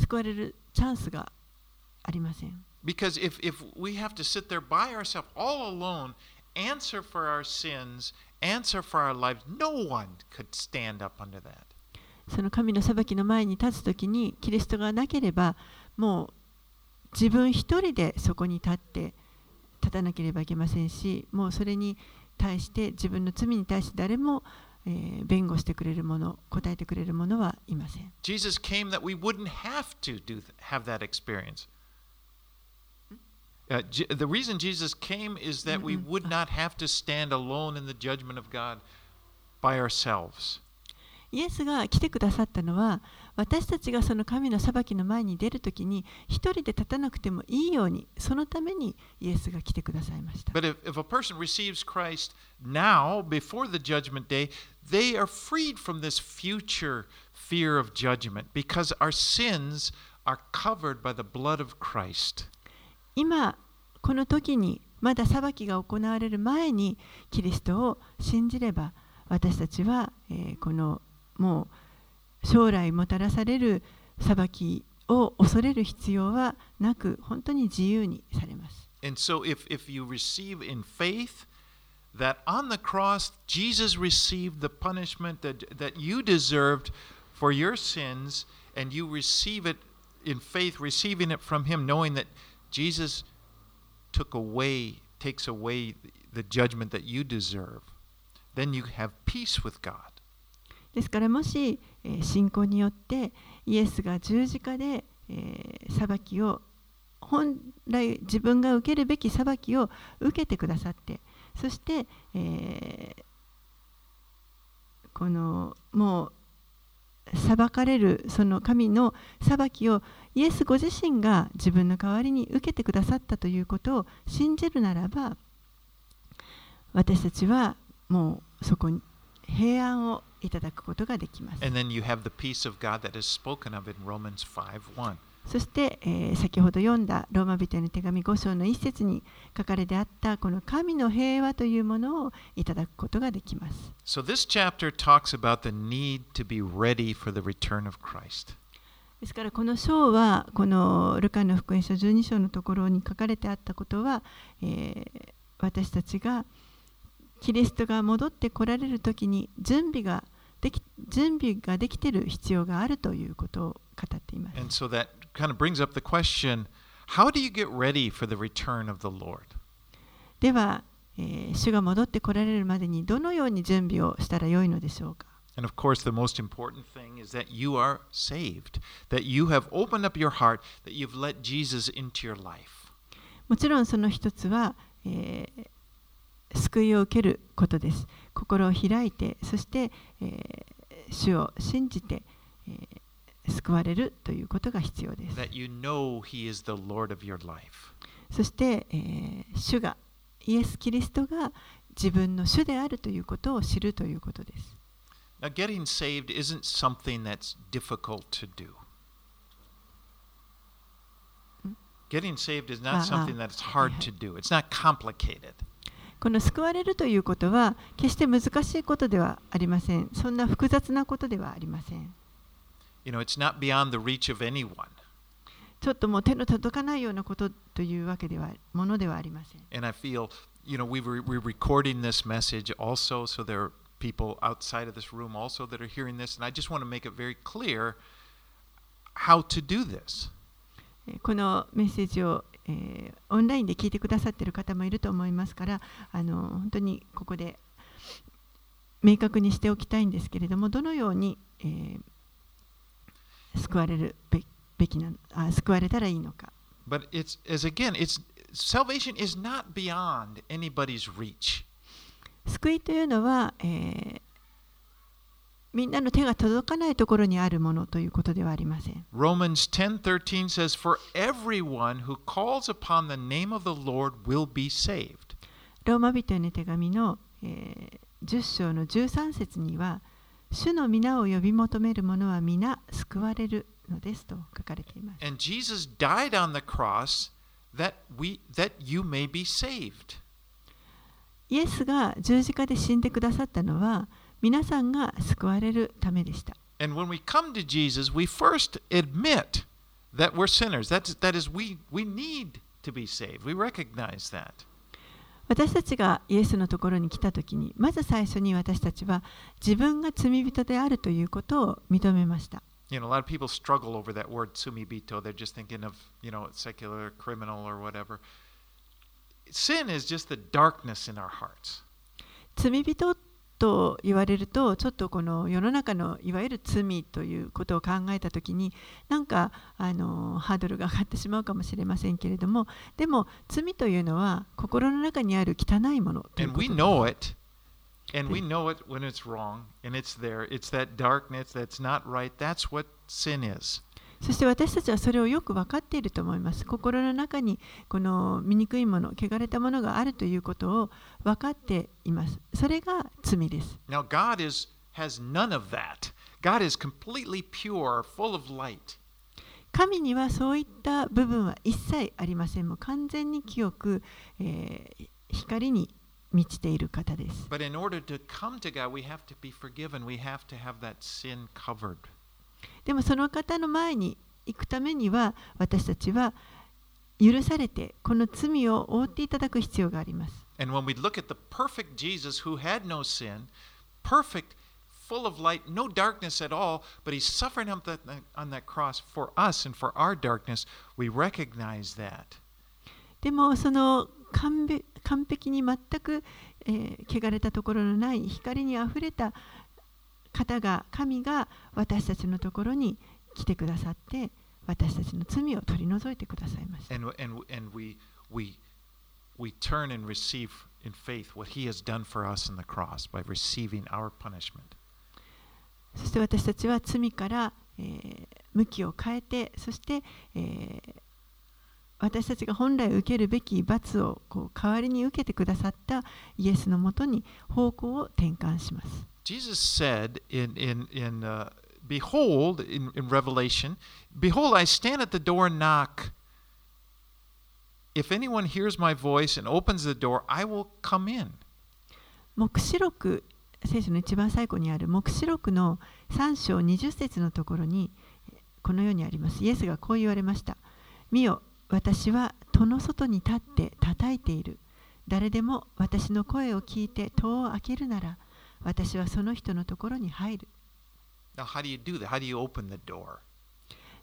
救われるチャンスがありません Because if, if we have to sit there by ourselves, all alone, answer for our sins, answer for our lives, no one could stand up under that. その神の裁きの前に立つときにキリストがなければもう自分一人でそこに立って立たなければいけませんしもうそれに対して自分の罪に対して誰も、えー弁護してくれる者答えてくれる者はいません Jesus came that we wouldn't have to do have that experience. Uh, the reason Jesus came is that we would not have to stand alone in the judgment of God by ourselves. イエスが来てくださったのは私たちがその神の裁きの前に出るときに一人で立たなくてもいいようにそのためにイエスが来てくださいました But if, if a person receives Christ now, before the judgment day, they are freed from this future fear of judgment because our sins are covered by the blood of Christ. 今この時にまだ裁きが行われる前にキリストを信じれば私たちは、えーこのもう将来もたらされる裁きを恐れる必要はなく本当に自由にされます。And so if, if you receive in faith, that on the cross, Jesus received the punishment that, that you deserved for your sins, and you receive it in faith, receiving it from Him, knowing that Jesus took away, takes away the judgment that you deserve. Then you have peace with God. ですからもし、え信仰によってイエスが十字架で、え裁きを本来自分が受けるべき裁きを受けてくださってそして、えこのもう裁かれるその神の裁きをイエスご自身が自分の代わりに受けてくださったということを信じるならば私たちはもうそこに平安をいただくことができます。そして、えー、先ほど読んだローマ人の手紙5章の一節に書かれてあったこの神の平和というものをいただくことができます。ですからこの章はこのルカの福音書12章のところに書かれてあったことは、え、私たちが、キリストが戻ってこられる時に準備ができ準備ができている必要があるということを語っています。And so that kind of brings up the question how do you get ready for the return of the Lord? では、えー主が戻ってこられるまでにどのように準備をしたらよいのでしょうか And of course, the most important thing is that you are saved, that you have opened up your heart, that you've let Jesus into your life. もちろんその一つは、えー救いを受けることです。心を開いて、そして、えー主を信じて、えー救われるということが必要です。you know. そして、えー主が、イエス・キリストが自分の主であるということを知るということです。Now, getting saved isn't something that's difficult to do. Getting saved is Ah, not something ah. that's hard to do. It's not complicated. この救われるということは決して難しいことではありません。そんな複雑なことではありません。You know, it's not beyond the reach of anyone. ちょっともう手の届かないようなことというわけではものではありません。And I feel, you know, we were, we're recording this message also, so there are people outside of this room also that are hearing this. And I just want to make it very clear how to do this. えーこのメッセージを、えーオンラインで聞いてくださっている方もいると思いますからあの本当にここで明確にしておきたいんですけれどもどのように、えー救われるべべきなあ救われたらいいのか But it's, as again, it's salvation is not beyond anybody's reach. 救いというのは、えーみんなの手が届かないところにあるものということではありません。Romans 10:13 says for everyone who calls upon the name of the Lord will be saved. ローマ人への手紙の、えー10章の13節には、主の皆を呼び求める者は皆救われるのですと書かれています。And Jesus died on the cross that we that you may be saved. イエスが十字架で死んでくださったのは、皆さんが救われるためでした。And when we come to Jesus, we first admit that we're sinners. That's, that is, we, we need to be saved. We recognize that. 私たちがイエスのところに来たときに、まず最初に私たちは自分が罪人であるということを認めました。You know, a lot of people struggle over that word sumibito. They're just thinking of, you know, secular criminal or whatever. Sin is just the darkness in our hearts. 罪人と言われるとちょっとこの世の中のいわゆる罪ということを考えた時になんかあのハードルが上がってしまうかもしれませんけれどもでも罪というのは心の中にある汚いものと。そして私たちはそれをよく分かっていると思います心の中にこの醜いもの汚れたものがあるということを分かっていますそれが罪です Now, God is, has none of that. God is completely pure, full of light. 神にはそういった部分は一切ありません。もう完全に清く、えー光に満ちている方です。But in order to come to God, we have to be forgiven. We have to have that sin covered. でもその方の前に行くためには私たちは許されてこの罪を負っていただく必要があります And when we look at the perfect Jesus who had no sin, perfect, full of light, no darkness at all, but he's suffering on that, on that cross for us and for our darkness, we recognize that. でもその完璧完璧に全く、えー汚れたところのない光にあふれた方が神が私たちのところに来てくださって私たちの罪を取り除いてくださいました And, and, and we, we, we turn and receive in faith what he has done for us in the cross by receiving our punishment. そして私たちは罪から、えー向きを変えてそして、えー私たちが本来受けるべき罰をこう代わりに受けてくださったイエスのもとに方向を転換します。Jesus said in, in, in uh, Behold, in, in Revelation, Behold, I stand at the door and knock. If anyone hears my voice and opens the door, I will come in. 黙示録聖書の一番最後にある黙示録の3章20節のところにこのようにあります。イエスがこう言われました。見よ、私は戸の外に立って叩いている。誰でも私の声を聞いて戸を開けるなら、私はその人のところに入る。Now, how do you do that? How do you open the door?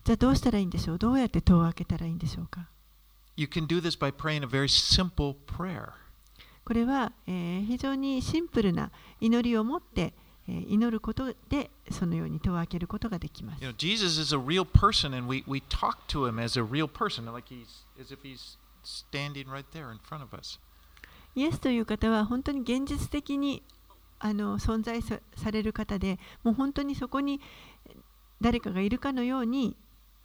じゃあどうしたらいいんでしょうどうやって戸を開けたらいいんでしょうか You can do this by praying a very simple prayer. これは、えー非常にシンプルな祈りを持って、えー祈ることでそのように戸を開けることができます You。know, Jesus is a real person, and we, we talk to him as a real person, like he's as if he's standing right there in front of us. イエスという方は本当に現実的にあの存在さされる方でもう本当にそこに誰かがいるかのように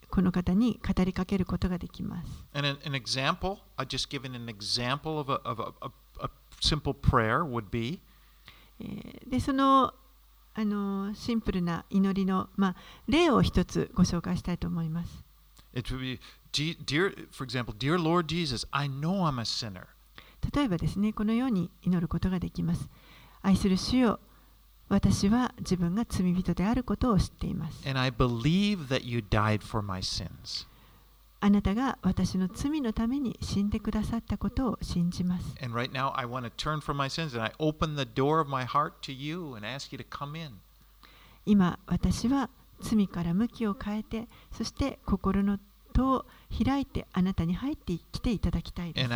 この方に語りかけることができます。And an, an example, I just given an example of a, of a, a, a simple prayer would be えーでそのあのシンプルな祈りの、まあ、例を一つご紹介したいと思います。it would be, "Je- dear, for example, dear Lord Jesus, I know I'm a sinner. 例えばですね、このように祈ることができます。愛する主よ私は自分が罪人であることを知っています。あなたが私の罪のために死んでくださったことを信じます。Right、now, 今、私は罪から向きを変えて、そして心の戸を開いてあなたに入ってきていただきたいです。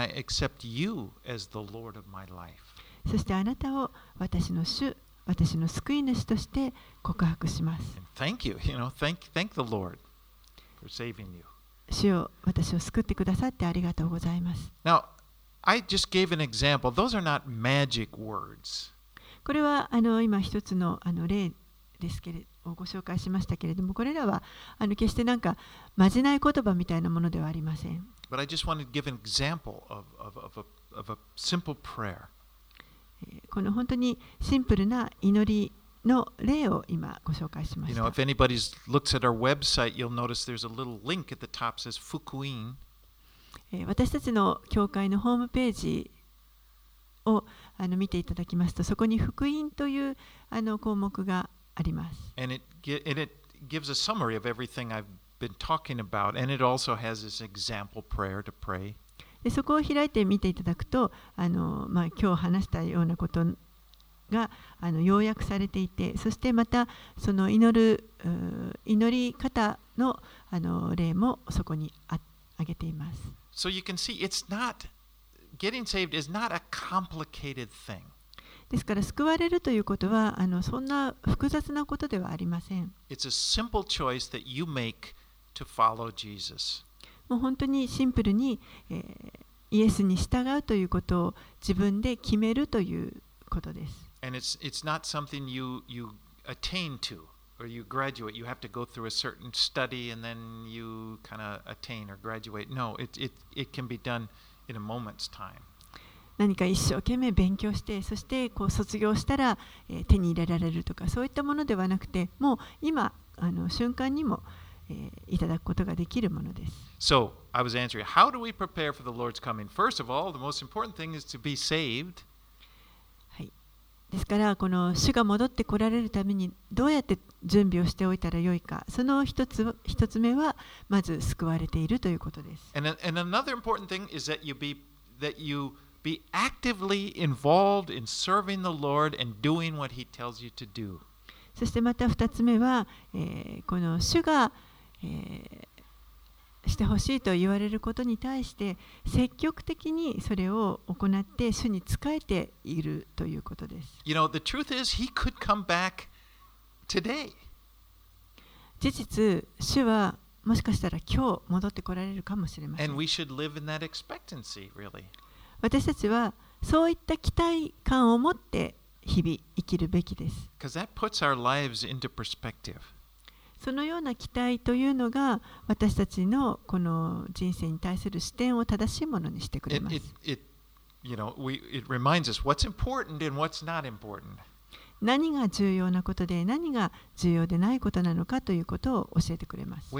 そしてあなたを私の主、私の救い主として告白します。Thank you, you know, thank, thank the Lord for saving you. 主よ、私を救ってくださってありがとうございます。Now, I just gave an example. Those are not magic words. これはあの今一つのあの例ですけれをご紹介しましたけれども、これらはあの決してなんかまじない言葉みたいなものではありません。But I just wanted to give an example of, of, of, a, of a simple prayer. えーこの本当にシンプルな祈りの例を今ご紹介しま You し know, た if。anybody looks at our website, you'll notice there's a little link at the top says Fukuin. えー私たちの教会のホームページをあの見ていただきますと、そこに福音というあの項目があります。And it, and it gives a summary of everything I've been talking about. And it also has this example prayer to pray. でそこを開いて見ていただくと、あのまあ、今日話したようなことがあの要約されていて、そしてまたその祈る祈り方のあの例もそこにあ挙げています。So you can see it's not, getting saved is not a complicated thing. ですから救われるということはあのそんな複雑なことではありません。It's a simple choice that you make to follow Jesus. もう本当にシンプルに、えーイエスに従うということを自分で決めるということです。And it's, it's not something you, you attain to or you graduate. You have to go through a certain study and then you kind of attain or graduate. No, it, it, it can be done in a moment's time. 何か一生懸命勉強してそしてこう卒業したら、えー手に入れられるとかそういったものではなくてもう今あの瞬間にも、えーいただくことができるものです。So I was answering, how do we prepare for the Lord's coming? First of all, the most important thing is to be saved. はいですからこの主が戻ってこられるためにどうやって準備をしておいたらよいかその一つ一つ目はまず救われているということです。And, and another important thing is that you be that you be actively involved in serving the Lord and doing what He tells you to do. そしてまた二つ目は、えーこの主が、えーえー、してほしいと言われることに対して積極的にそれを行って主に仕えているということです。事実、主はもしかしたら今日戻ってこられるかもしれません。私たちはそういった期待感を持って日々生きるべきです。そのような期待というのが私たちのこの人生に対する視点を正しいものにしてくれます。It, it, it, 何が重要なことで何が重要でないことなのかということを教えてくれます。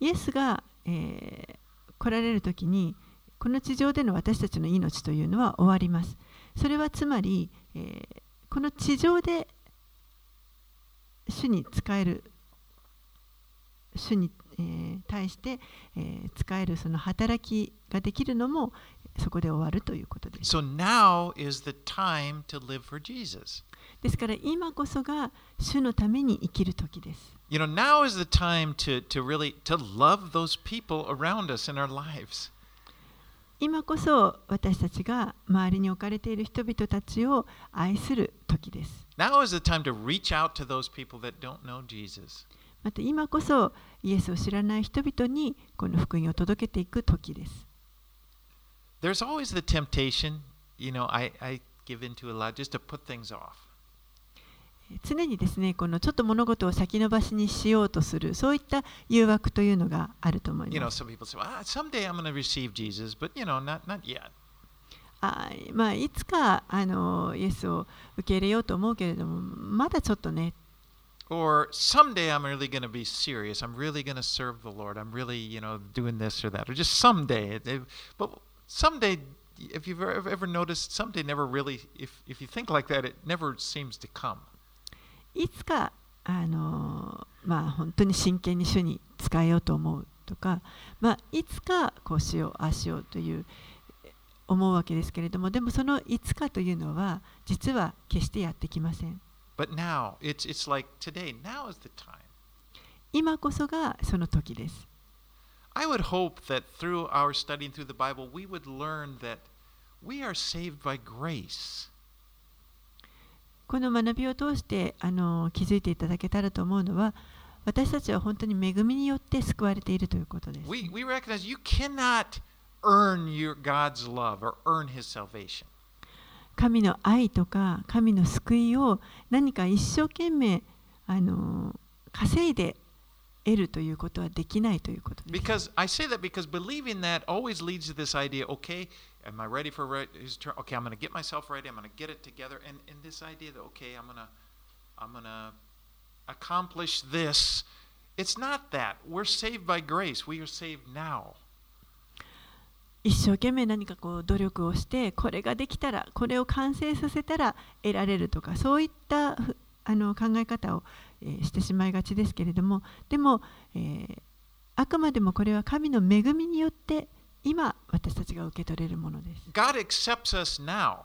イエスが、来られる時にこの地上での私たちの命というのは終わります。それはつまり、えーこの地上で主に仕える主に、えー対して、えー使えるその働きができるのもそこで終わるということです。So now is the time to live for Jesus. ですから今こそが主のために生きる時です。You know, now is the time to, to really to love those people around us in our lives. 今こそ私たちが周りに置かれている人々たちを愛する時です。 Now is the time to reach out to those people that don't know Jesus. また今こそイエスを知らない人々にこの福音を届けていく時です。 There's always the temptation, you know, I, I give into a lot just to put things off. 常にですね、このちょっと物事を先延ばしにしようとする、そういった誘惑というのがあると思います。ah. あまあ、いつかあのイエスを受け入れようと思うけれども、まだちょっとね、Or someday I'm really going to be serious. I'm really going to serve the Lord. I'm really, you know, doing this or that. Or just someday. But someday, if you've ever noticed, someday never really, if, if you think like that, it never seems to come. いつかあの、まあ、本当に真剣に主に使えようと思うとか、まあ、いつかこうしよう、ああしようという思うわけですけれども、でもそのいつかというのは、実は決してやってきません。But now, it's, it's like today. Now is the time. 今こそがその時です。I would hope that through our studying through the Bible, we would learn that we are saved by grace. この学びを通してあの気づいていただけたらと思うのは私たちは本当に恵みによって救われているということです。We, we recognize you cannot earn your God's love or earn his salvation. 神の愛とか神の救いを何か一生懸命あの稼いで得るということはできないということです。Because I say that because believing that always leads to this idea okay, am I ready for re- his turn? Okay, I'm going to get myself ready. I'm going to get it together. And, and this idea that, okay, I'm going to I'm going to accomplish this. It's not that. We're saved by grace. We are saved now. 一生懸命何かこう努力をしてこれができたらこれを完成させたら得られるとかそういったふあの考え方を、えーしてしまいがちですけれどもでも、えーあくまでもこれは神の恵みによって今私たちが受け取れるものです。God accepts us now.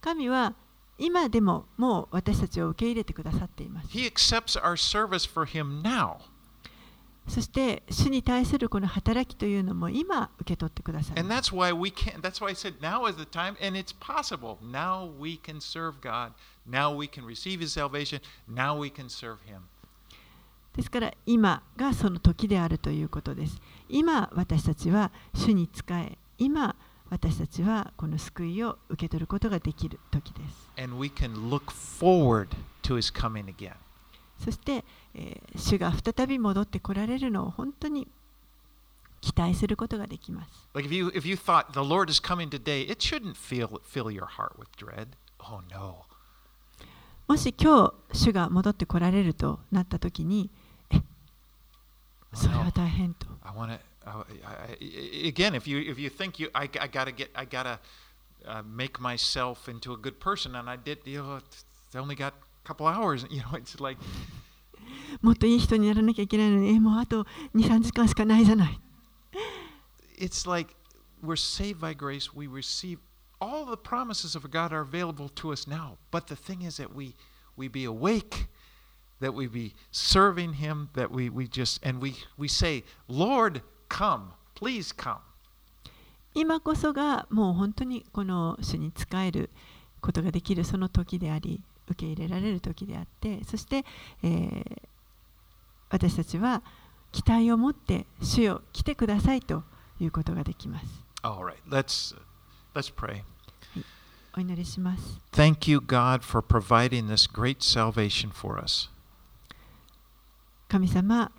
神は今でももう私たちを受け入れてくださっています。He accepts our service for Him now. そして主に対するこの働きというのも今受け取ってください And。that's why we can that's why I said now is the time and it's possible. Now we can serve God. Now we can receive his salvation. Now we can serve him. ですから今がその時であるということです。今私たちは主に使え今私たちはこの救いを受け取ることができる時です。そして、えー、主が再び戻ってこられるのを本当に期待することができます。もし今日主が戻ってこられるとなった時に、それは大変と。 I want to. I, I, again, if you if you think you, I, I gotta get, I gotta uh, make myself into a good person, and I did. You know, I only got a couple hours. You know, it's like もっといい人にならなきゃいけないのに、えもうあと2、3時間しかないじゃない。 it's like we're saved by grace. We receive all the promises of God are available to us now. But the thing is that we we be awake, That we be serving Him, that we we just and we we say, Lord, come, please come. 今こそがもう本当にこの主に仕えることができるその時であり受け入れられる時であってそして、えー私たちは期待を持って主よ来てくださいということができます All right, let's let's pray. お祈りします Thank you, God, for providing this great salvation for us. 神様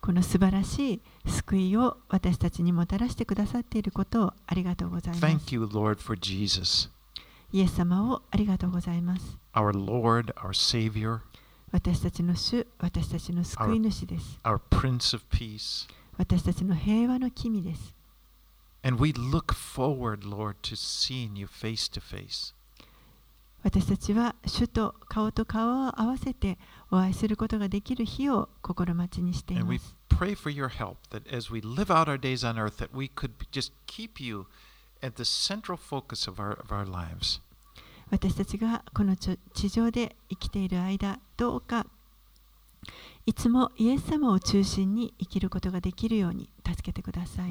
この素晴らしい救いを私たちにもたらしてくださっていることをありがとうございます Thank you, Lord, for Jesus, イエス様をありがとうございます our Lord, our Savior, 私たちの主私たちの救い主です our Prince of Peace. 私たちの平和の君です And we look forward, Lord, to seeing you face to face. 私たちは主と顔と顔を合わせてお会いすることができる日を心待ちにして。私たちがこの地上で生きている間、どうかいつもイエス様を中心に生きることができるように助けてください。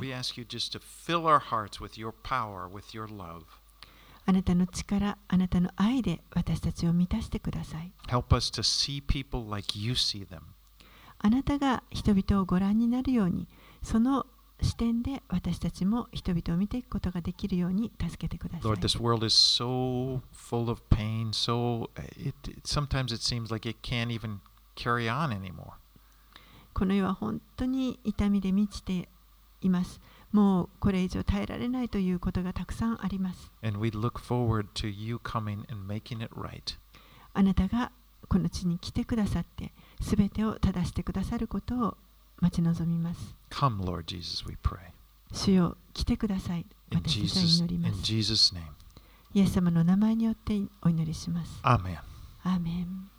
あなたの力、あなたの愛で私たちを満たしてください。Help us to see people like you see them. あなたが人々をご覧になるように、その視点で私たちも人々を見ていくことができるように助けてください Lord,。this world is so full of pain, so it, it sometimes it seems like it can't even carry on anymore. この世は本当に痛みで満ちています。もうこれ以上耐えられないということがたくさんあります。Right. あなたがこの地に来てくださって、すべてを正してくださることを待ち望みます。Come, Lord Jesus, we pray. 主よ来てください。私たちは祈ります。イエス様の名前によってお祈りします。Amen. アーメン